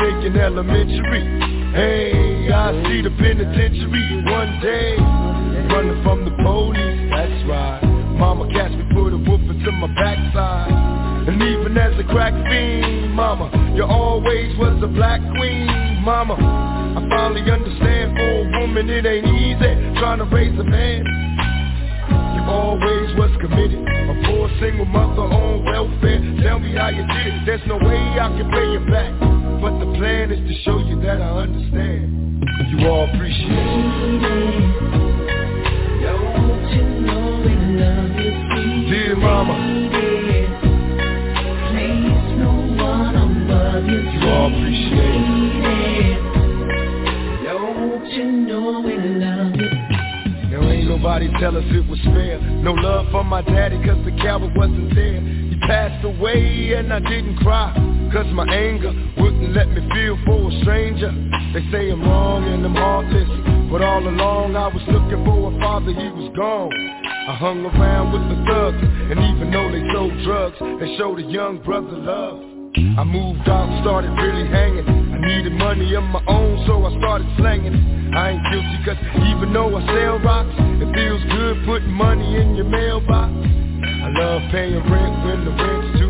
thinking elementary? Hey, I see the penitentiary one day. Running from the police, that's right. Mama catch me, put a whoop into my backside. And even as a crack fiend, mama, you always was a black queen, mama. I finally understand for a woman it ain't easy trying to raise a man. You always was committed, a poor single mother on welfare. Tell me how you did it, there's no way I can pay you back. But the plan is to show you that I understand. You all appreciate it. Dear mama, you all appreciate it. Now ain't nobody tell us it was fair. No love for my daddy cause the coward wasn't there. He passed away and I didn't cry Cause my anger wouldn't let me feel for a stranger. They say I'm wrong and I'm heartless But all along I was looking for a father, he was gone. I hung around with the thugs And even though they sold drugs They showed a young brother love. I moved out started really hanging. I needed money of my own so I started slanging. I ain't guilty cause even though I sell rocks It feels good putting money in your mailbox. I love paying rent when the rent's due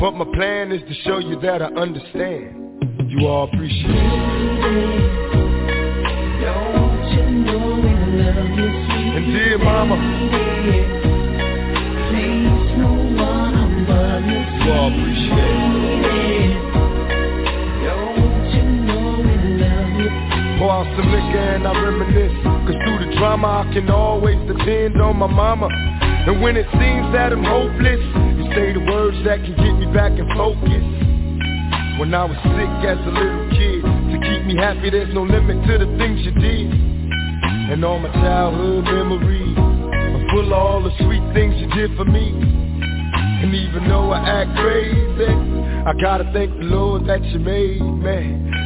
But my plan is to show you that I understand. You all appreciate it. And dear mama You all appreciate it. Pour out some liquor and I reminisce. Cause through the drama I can always depend on my mama. And when it seems that I'm hopeless say the words that can get me back in focus. When I was sick as a little kid To keep me happy there's no limit to the things you did. And all my childhood memories Are full of all the sweet things you did for me. And even though I act crazy I gotta thank the Lord that you made me.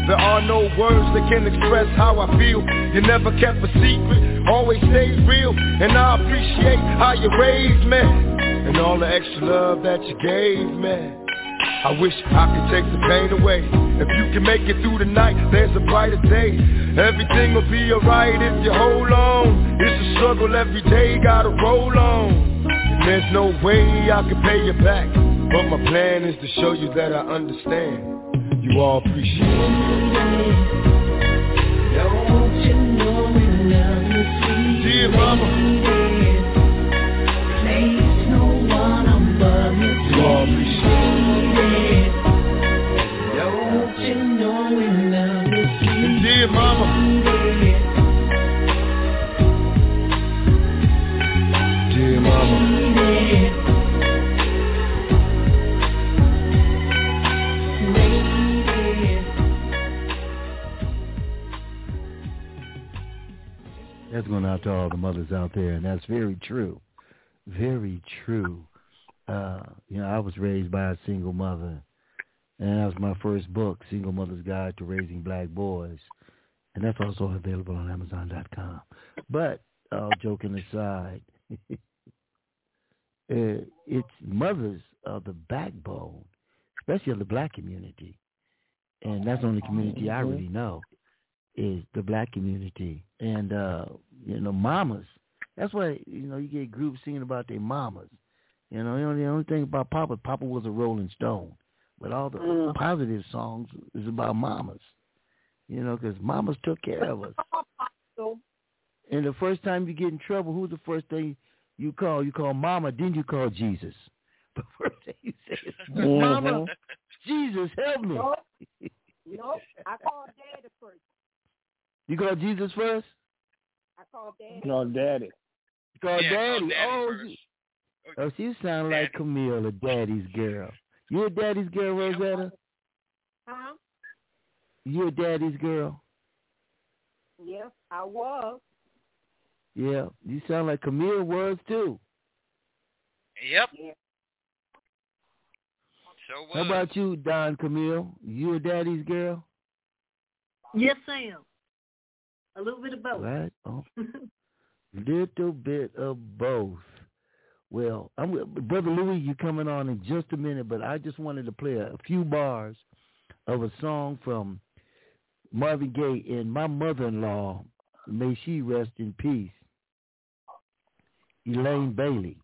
There are no words that can express how I feel. You never kept a secret, always stayed real. And I appreciate how you raised me And all the extra love that you gave me. I wish I could take the pain away. If you can make it through the night, there's a brighter day. Everything will be alright if you hold on. It's a struggle every day, gotta roll on. And there's no way I can pay you back But my plan is to show you that I understand. You all appreciate it. Mama, you all appreciate it. And dear mama, That's going out to all the mothers out there, and that's very true. Very true. Uh, you know, I was raised by a single mother, and that was my first book, Single Mother's Guide to Raising Black Boys. And that's also available on Amazon.com. But, all joking aside, uh, it's mothers are the backbone, especially of the black community. And that's the only community I really know is the black community. And, uh, you know, mamas. That's why, you know, you get groups singing about their mamas. You know, you know, the only thing about Papa, Papa was a Rolling Stone. But all the Mm. positive songs is about mamas. You know, because mamas took care of us. And the first time you get in trouble, who's the first thing you call? You call mama, then you call Jesus. But first thing you say is, mama, Jesus, help me. Nope. Nope. I called daddy first. You call Jesus first? I called daddy. No, daddy. You call Yeah, call daddy. daddy oh, first. You- Oh, she sound like Camille, a daddy's girl. You a daddy's girl, Rosetta? Huh? You a daddy's girl? Yes, I was. Yeah, you sound like Camille was too. Yep. Yeah. So was. How about you, Don Camille? You a daddy's girl? Yes, I am. A little bit of both. Right. Oh, little bit of both. Well, I'm brother Louis. You coming on in just a minute, but I just wanted to play a, a few bars of a song from Marvin Gaye and my mother-in-law. May she rest in peace. Elaine Bailey.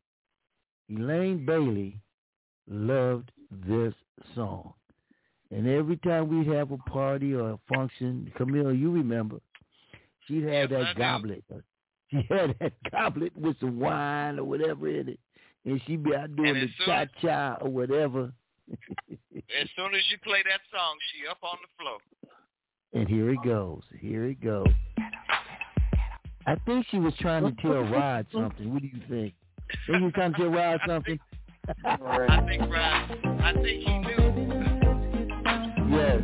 Elaine Bailey loved this song. And every time we'd have a party or a function, Camille, you remember, she'd have Yes, I that do. She had that goblet with some wine or whatever in it. And she'd be out doing the cha-cha or whatever. As soon as you play that song, she up on the floor. And here it goes. Here it goes. I think she was trying to tell Rod something. What do you think? Think she was trying to tell Rod something? I think Rod, I think he knew. Yes.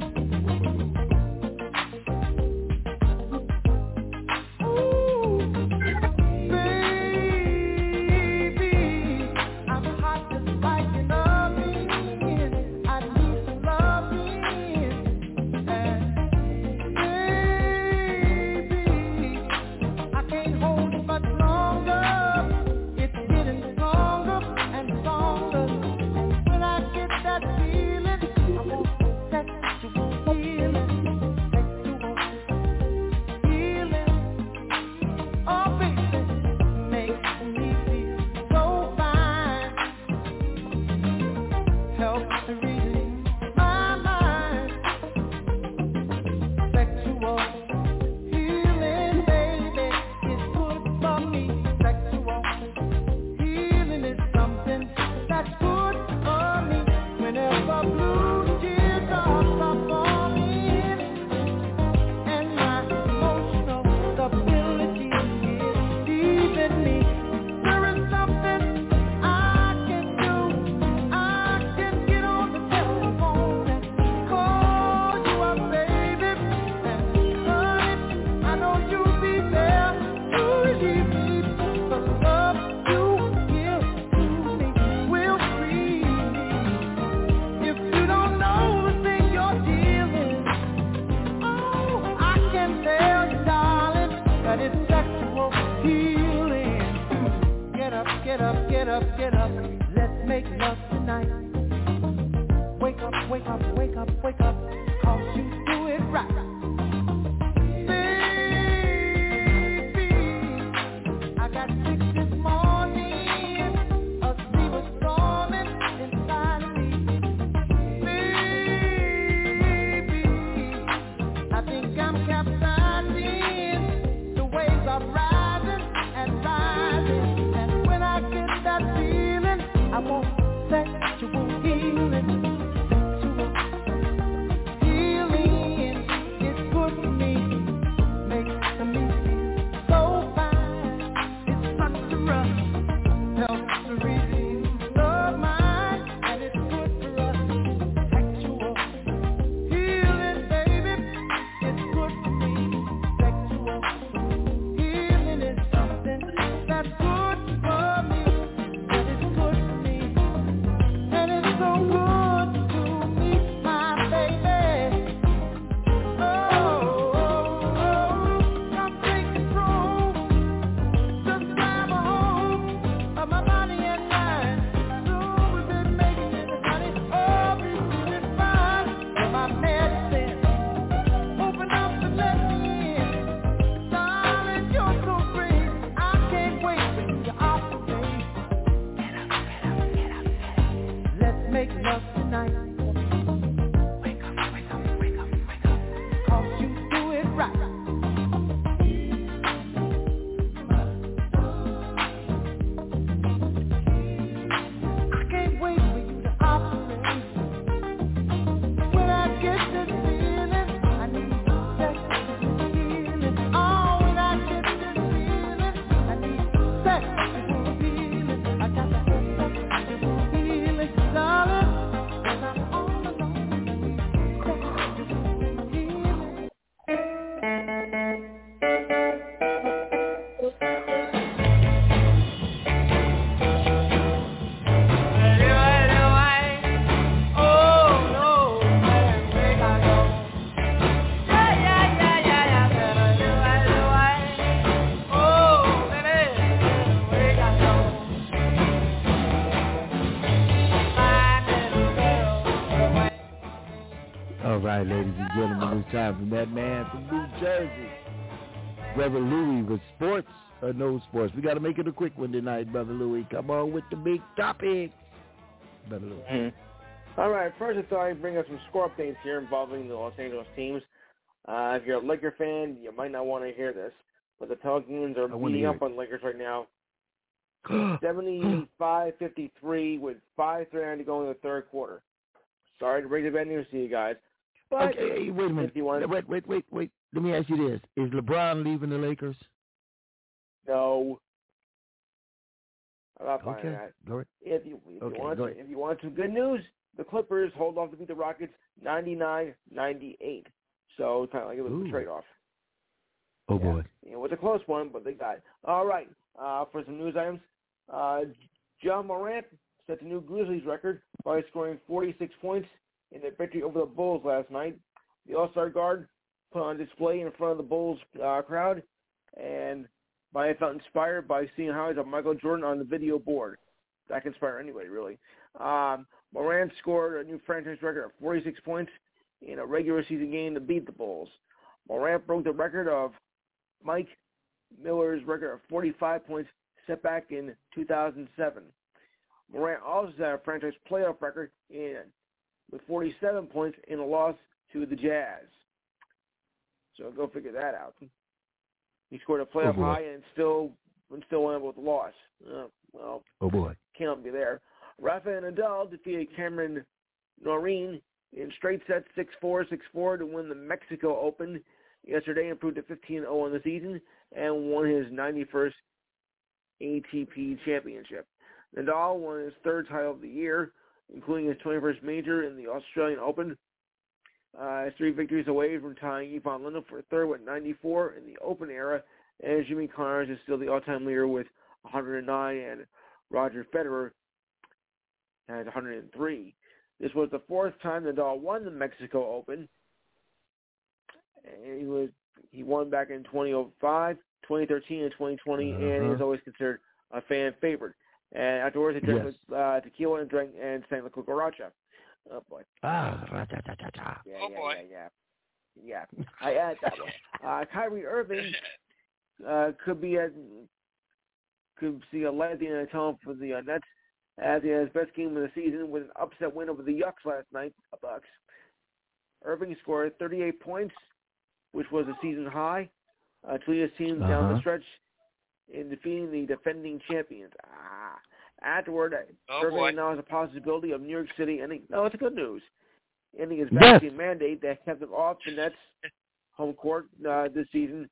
No sports. We got to make it a quick one tonight, Brother Louie. Come on with the big topic, Brother Louie. Mm-hmm. All right, first I thought I'd bring us some score updates here involving the Los Angeles teams. Uh, if you're a Laker fan, you might not want to hear this, but the Pelicans are beating up on Lakers right now. 75-53 with 5.39 to go in the third quarter. Sorry to break the bad news to you guys. But okay, wait a minute. Want... Wait, wait, wait, wait. Let me ask you this: Is LeBron leaving the Lakers? No. I'm not buying okay. that. Go ahead. If you if okay, you want go ahead. if you want some good news, the Clippers hold off to beat the Rockets 99-98. So it's kind of like it was Ooh. a trade off. Oh boy. It was a close one, but they got it. All right. Uh, for some news items, uh, Ja Morant set the new Grizzlies record by scoring 46 points in their victory over the Bulls last night. The All-Star guard put on display in front of the Bulls uh, crowd, and I felt inspired by seeing highlights of Michael Jordan on the video board. That can inspire anybody, really. Um, Morant scored a new franchise record of 46 points in a regular season game to beat the Bulls. Morant broke the record of Mike Miller's record of 45 points set back in 2007. Morant also set a franchise playoff record in with 47 points in a loss to the Jazz. So go figure that out. He scored a playoff Oh, high and still and still went with a loss. Uh, well, Oh boy. can't be there. Rafael Nadal defeated Cameron Noreen in straight sets 6-4, 6-4 to win the Mexico Open yesterday, improved to 15-0 in the season, and won his 91st ATP championship. Nadal won his third title of the year, including his 21st major in the Australian Open. Uh, three victories away from tying Ivan Lendl for third with 94 in the Open era, and Jimmy Connors is still the all-time leader with 109, and Roger Federer has 103. This was the fourth time Nadal won the Mexico Open. And he was he won back in 2005, 2013, and 2020, and Uh-huh. is always considered a fan favorite. And afterwards, he drank Yes. uh, tequila and drank and sang the cucaracha. Oh boy. Ah. Yeah, Oh, yeah, boy. yeah, yeah. Yeah, I add that one. Uh, Kyrie Irving uh, could be at could see a light at the end of the tunnel for the uh, Nets as he has best game of the season with an upset win over the Yucks last night, the Bucks. Irving scored 38 points, which was a season high, uh, to lead his team down the Uh-huh. stretch in defeating the defending champions. Ah. Afterward, Oh, Irving boy. now has a possibility of New York City ending. No, it's good news. Ending his Yes. vaccine mandate that kept him off the Nets' home court uh, this season,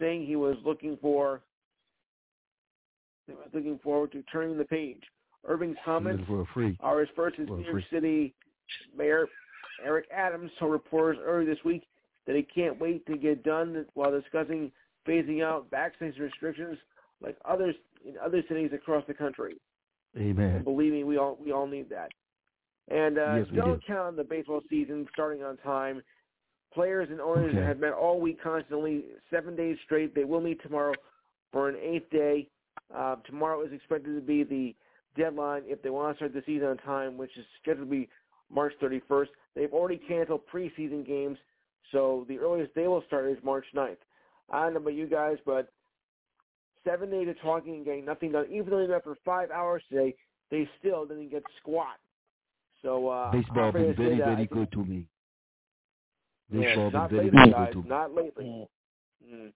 saying he was looking for he looking forward to turning the page. Irving's comments For a free. are his first as New York. City Mayor Eric Adams told reporters earlier this week that he can't wait to get done while discussing phasing out vaccination restrictions like others in other cities across the country. And Amen. believe me, we all we all need that. And uh, Yes, don't do. count on the baseball season starting on time. Players and owners Okay. have met all week constantly, seven days straight. They will meet tomorrow for an eighth day. Uh, tomorrow is expected to be the deadline if they want to start the season on time, which is scheduled to be March 31st. They've already canceled preseason games, so the earliest they will start is March 9th. I don't know about you guys, but seven days of talking and getting nothing done. Even though they met for five hours today, they still didn't get squat. So uh, Baseball I'm been very, that very good to me. Yeah, Baseball not been very, lately, very guys. good to me. Not lately. Mm.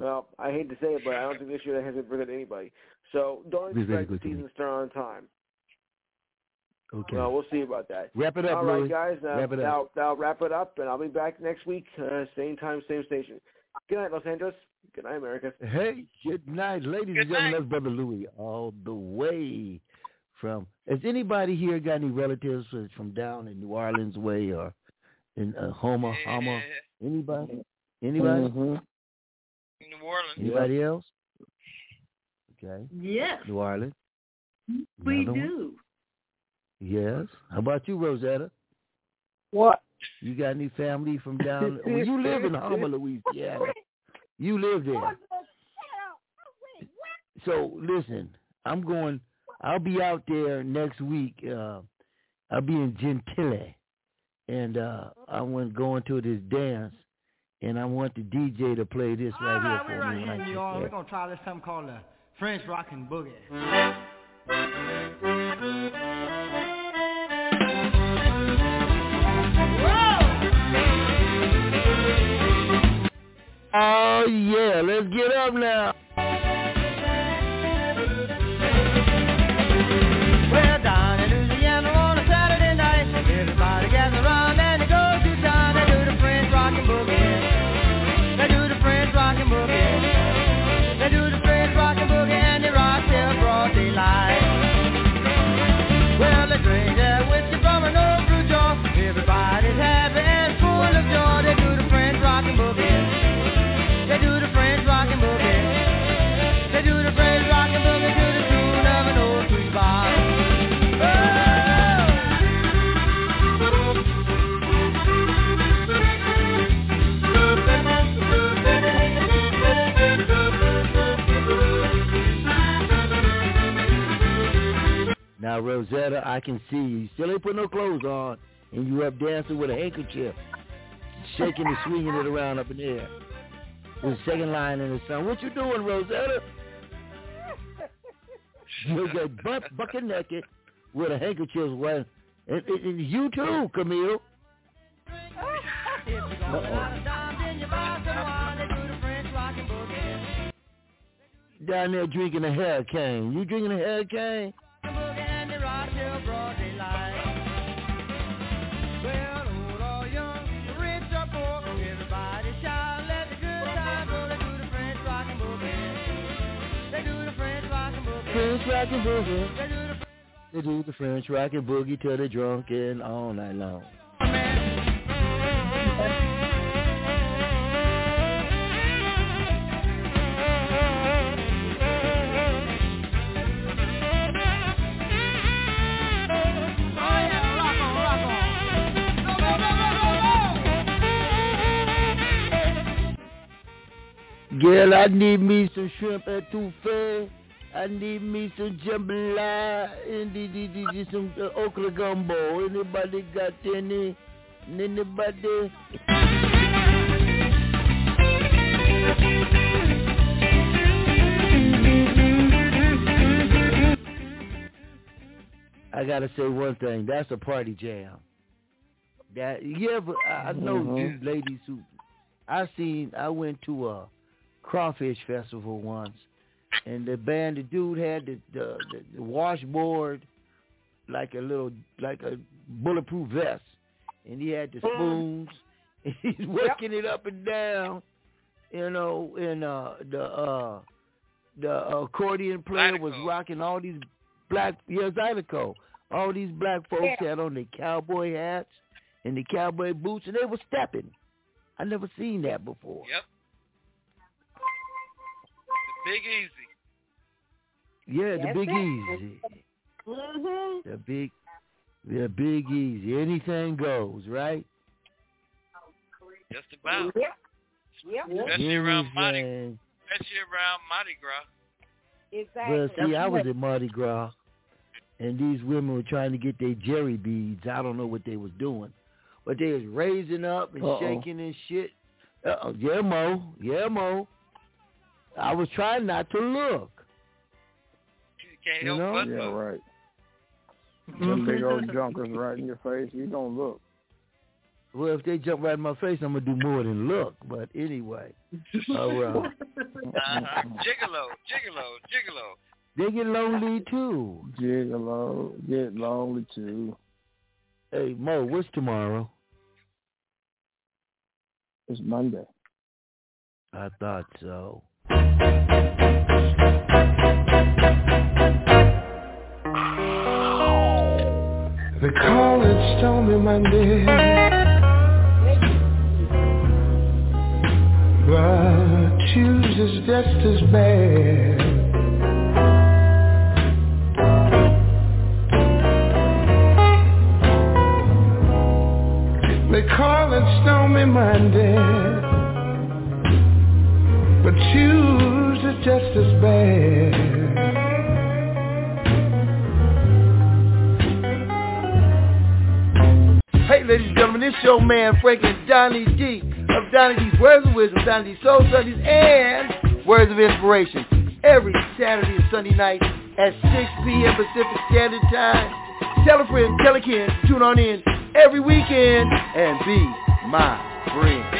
Well, I hate to say it, but I don't think this year hasn't been good to anybody. So don't Be very expect the good to me. season to start on time. Okay. Well, we'll see about that. Wrap it up, All right, Louis. guys. Uh, Wrap it up. Now, now wrap it up, and I'll be back next week, uh, same time, same station. Good night, Los Angeles. Good night, America. Hey, good night, ladies and gentlemen. That's Brother Louis all the way from. Has anybody here got any relatives from down in New Orleans way or in uh, Homer, Homer? Anybody? Anybody? In New Orleans. Anybody else? Okay. Yes, New Orleans. we Another one? do. Yes. How about you, Rosetta? What? You got any family from down? well, you live in Homer, Louisiana. You live there. So listen, I'm going. I'll be out there next week. Uh, I'll be in Gentile, and uh I went going to this dance, and I want the DJ to play this right All here for we're right me. here in like New you Orleans. We're gonna try this something called the French Rockin' Boogie. Oh yeah, let's get up now. Rosetta, I can see you. You still ain't put no clothes on, and you up dancing with a handkerchief, shaking and swinging it around up in the air. The second line in the song. What you doing, Rosetta? You get butt bucket naked with a handkerchief and, and you too, Camille. Down there drinking a hurricane. You drinking a hurricane? Rockin' boogie. They do the French rockin' boogie till they're drunk and all night long. Girl, I need me some shrimp at etouffee. I need me some jambalaya and the, the, the, some uh, okra gumbo. Anybody got any? Anybody? I gotta say one thing. That's a party jam. That yeah, but I I know Mhm. you ladies who I seen. I went to a crawfish festival once, and the band, the dude had the the, the, the washboard like a little like a bulletproof vest, and he had the spoons. And he's working it up and down, you know, and uh the uh the accordion player was rocking all these black yeah Zydeco. All these black folks Yeah. had on their cowboy hats and the cowboy boots, and they were stepping. I never seen that before. Yep. The Big Easy. Yeah, the Big it. Easy. Mm-hmm. The big, the Big Easy. Anything goes, right? Just about. Yep. Yep. Especially around Mardi, Anything. especially around Mardi Gras. Exactly. Well, see, I was at Mardi Gras, and these women were trying to get their jerry beads. I don't know what they was doing, but they was raising up and Uh-oh. shaking and shit. Uh-oh. Yeah, Mo. Yeah, Mo. I was trying not to look. You can't You help know? but Yeah, look. right. Them big old junkers right in your face. You don't look. Well, if they jump right in my face, I'm gonna do more than look. But anyway, all right. Uh-huh. Gigolo, gigolo, gigolo. They get lonely too. Gigolo, get lonely too. Hey Mo, what's tomorrow? It's Monday. I thought so. They call it Stormy Monday. But Tuesday's just as bad. They call it Stormy Monday. But Tuesday's just as bad. Right, ladies and gentlemen, this show man Frank and Donny D of Donny D's Words of Wisdom, Donny D's Soul Sundays, and Words of Inspiration every Saturday and Sunday night at 6 p.m. Pacific Standard Time. Tell a friend, tell a kid, tune on in every weekend and be my friend.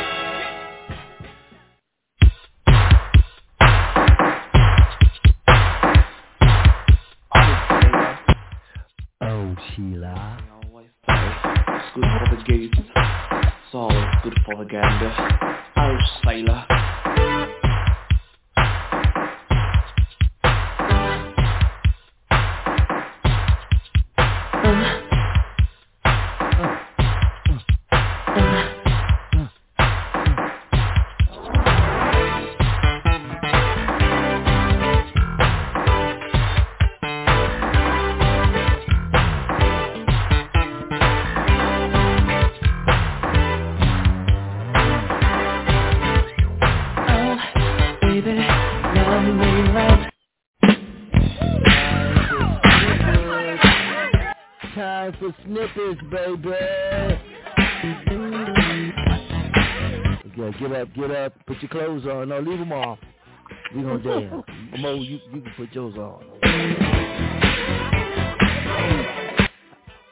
Oh, Sheila. Good for the gates. It's always good for the gander. Irish sailor. For baby. Okay, get up, get up. Put your clothes on. No, leave them off. We gonna dance. Mo, you, you can put yours on.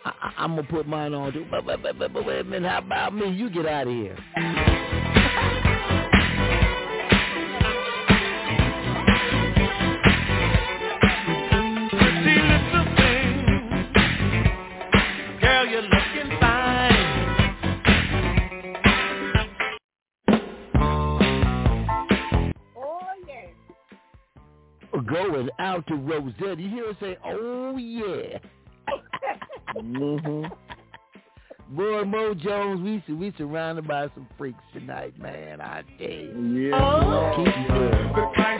I, I'm gonna put mine on too. But, but, but, but, but wait a minute. How about me? You get out of here. Going out to Rosetta. You hear her say, "Oh yeah." mm-hmm. Boy, Mo Jones, we we surrounded by some freaks tonight, man. I tell you. Yeah. Keep it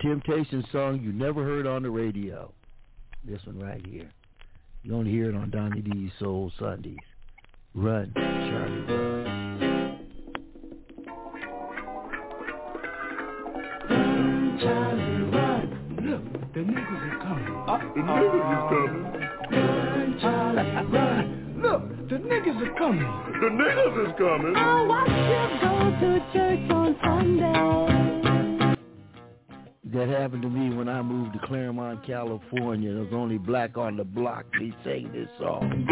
Temptation song you never heard on the radio. This one right here. You only hear it on Donny D's Soul Sundays. Run, Charlie, run. Charlie, run. Look, the niggas are coming. the niggas is coming. Run, Charlie, run. Look, the niggas are coming. The niggas is coming. I watch you go to church on Sunday. That happened to me when I moved to Claremont, California. There was only black on the block. They sang this song.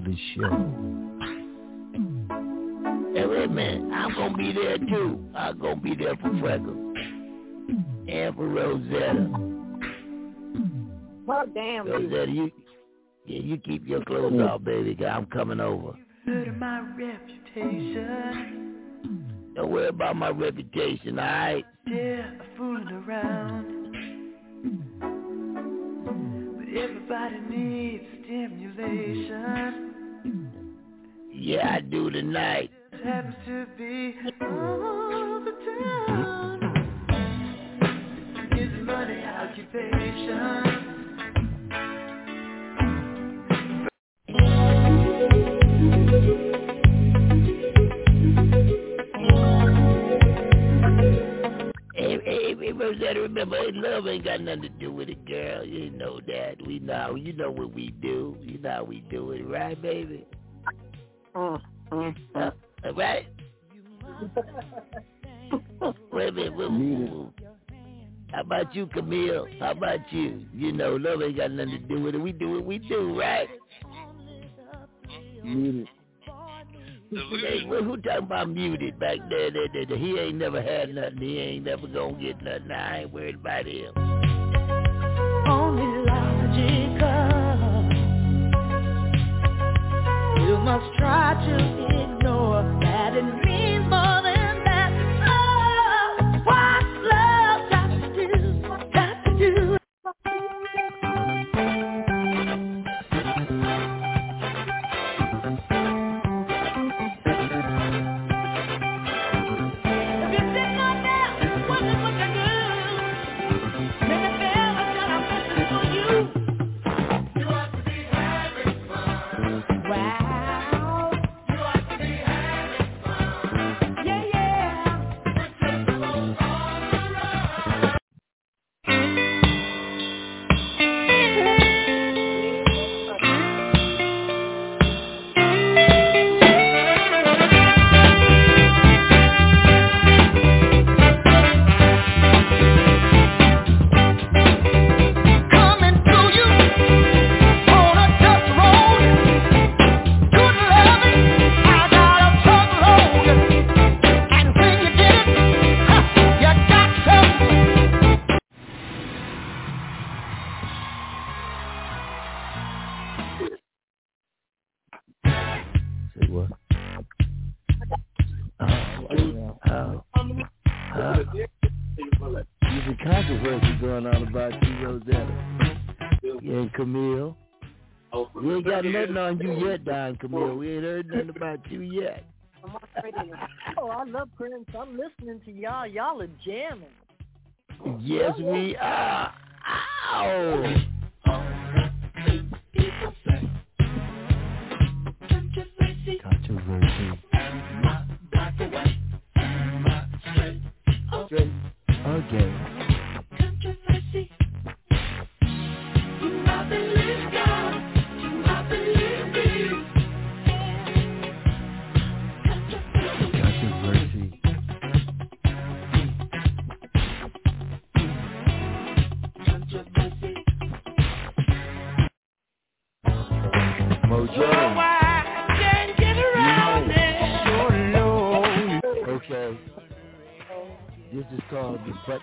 Meet you the show. Hey, wait a minute. I'm gonna be there too. I'm gonna be there for Freckles. And for Rosetta. Well, damn you. Rosetta, you, yeah, you keep your clothes off, baby, 'cause I'm coming over. Good of my reputation. Don't worry about my reputation, alright? Yeah, fooling around. But everybody needs stimulation. Yeah, I do tonight. It happens to be all the mm-hmm. time. Is money occupation? Hey, hey, Rosetta, remember, hey, love ain't got nothing to do with it, girl. You know that. We know. You know what we do. You know how we do it, right, baby? Mm, mm, Uh, all right? Wait a minute. Wait, wait, wait. How about you, Camille? How about you? You know, love ain't got nothing to do with it. We do what we do, right? Muted. Hey, who, who talking about muted back there? That, that, that he ain't never had nothing. He ain't never gonna get nothing. I ain't worried about him. Only logical. You must try to ignore that it means more than ain't got nothing on you yet, Don Camille. We ain't heard nothing about you yet. Oh, I love Prince. I'm listening to y'all. Y'all are jamming. Yes, we are. Ow! Controversy. Straight. Okay.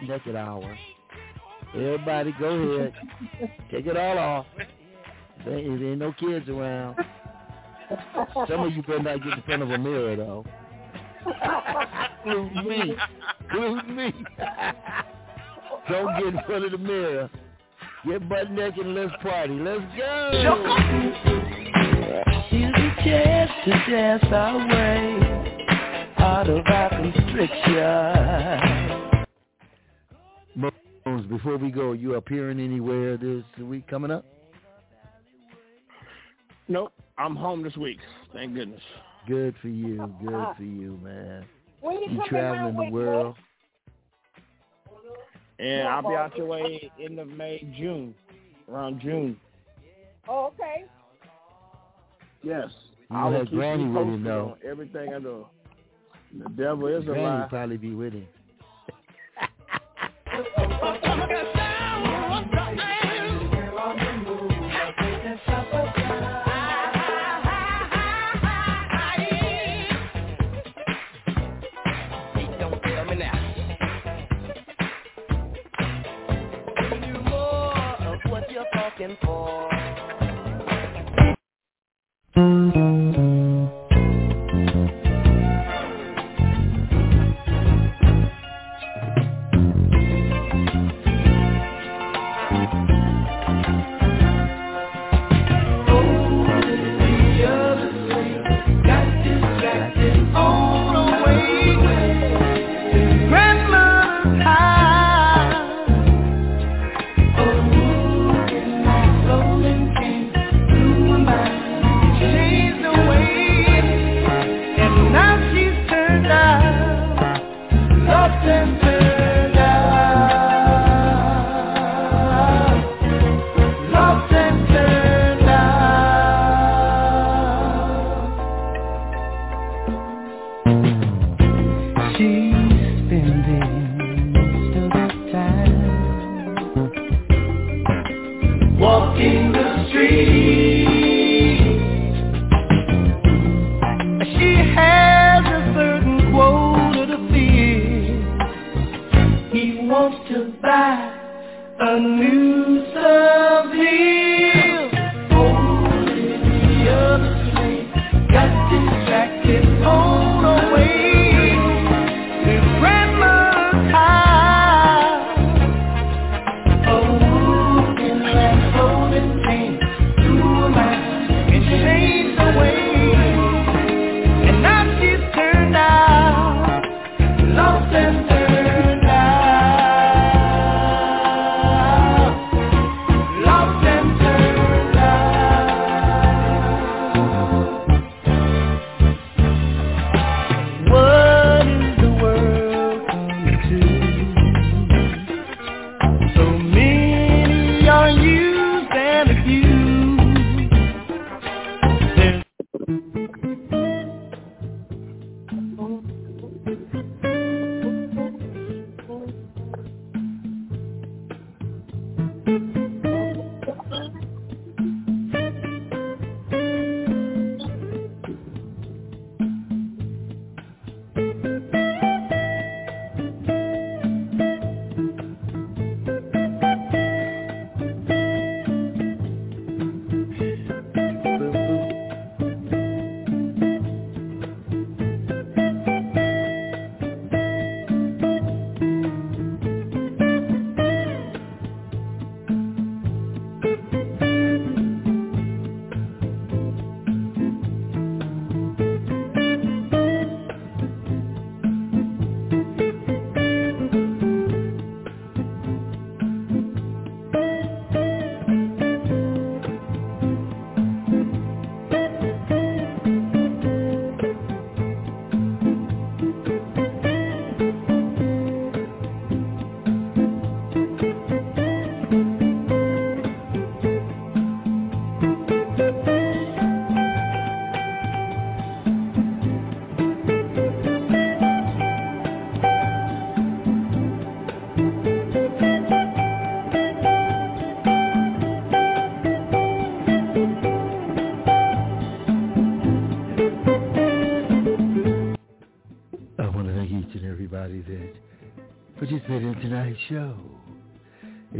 Naked hour. Everybody go ahead. Take it all off. There ain't, no kids around. Some of you better not get in front of a mirror though. Include me. Include me. Don't get in front of the mirror. Get butt naked and let's party. Let's go. Use the chance to dance our way out of our constriction. Bones, before we go, you appearing anywhere this week coming up? Nope. I'm home this week. Thank goodness. Good for you. Good for you, man. When you You traveling the world. And I'll be out your way end of May, June. Around June. Oh, okay. Yes. You I will had keep you Granny with him, though. everything I do. The devil is a Granny lie. will probably be with him.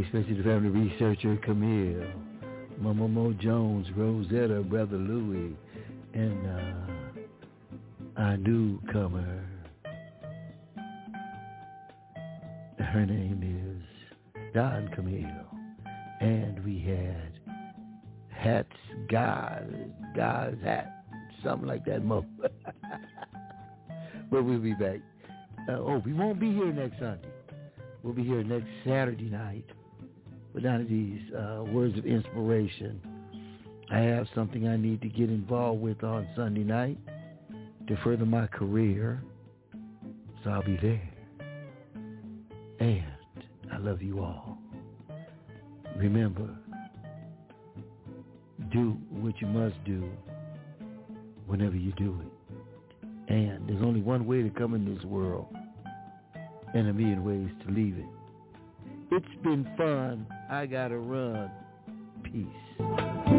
Especially the family researcher Camille, Mama Mo Jones, Rosetta, Brother Louie, and uh, our newcomer. Her name is Don Camille. And we had Hats God, God's Hat, something like that, Mo. but we'll be back. Uh, oh, we won't be here next Sunday. We'll be here next Saturday night with none of these uh, words of inspiration. I have something I need to get involved with on Sunday night to further my career, so I'll be there. And I love you all. Remember, do what you must do whenever you do it. And there's only one way to come in this world and a million ways to leave it. It's been fun. I gotta run. Peace.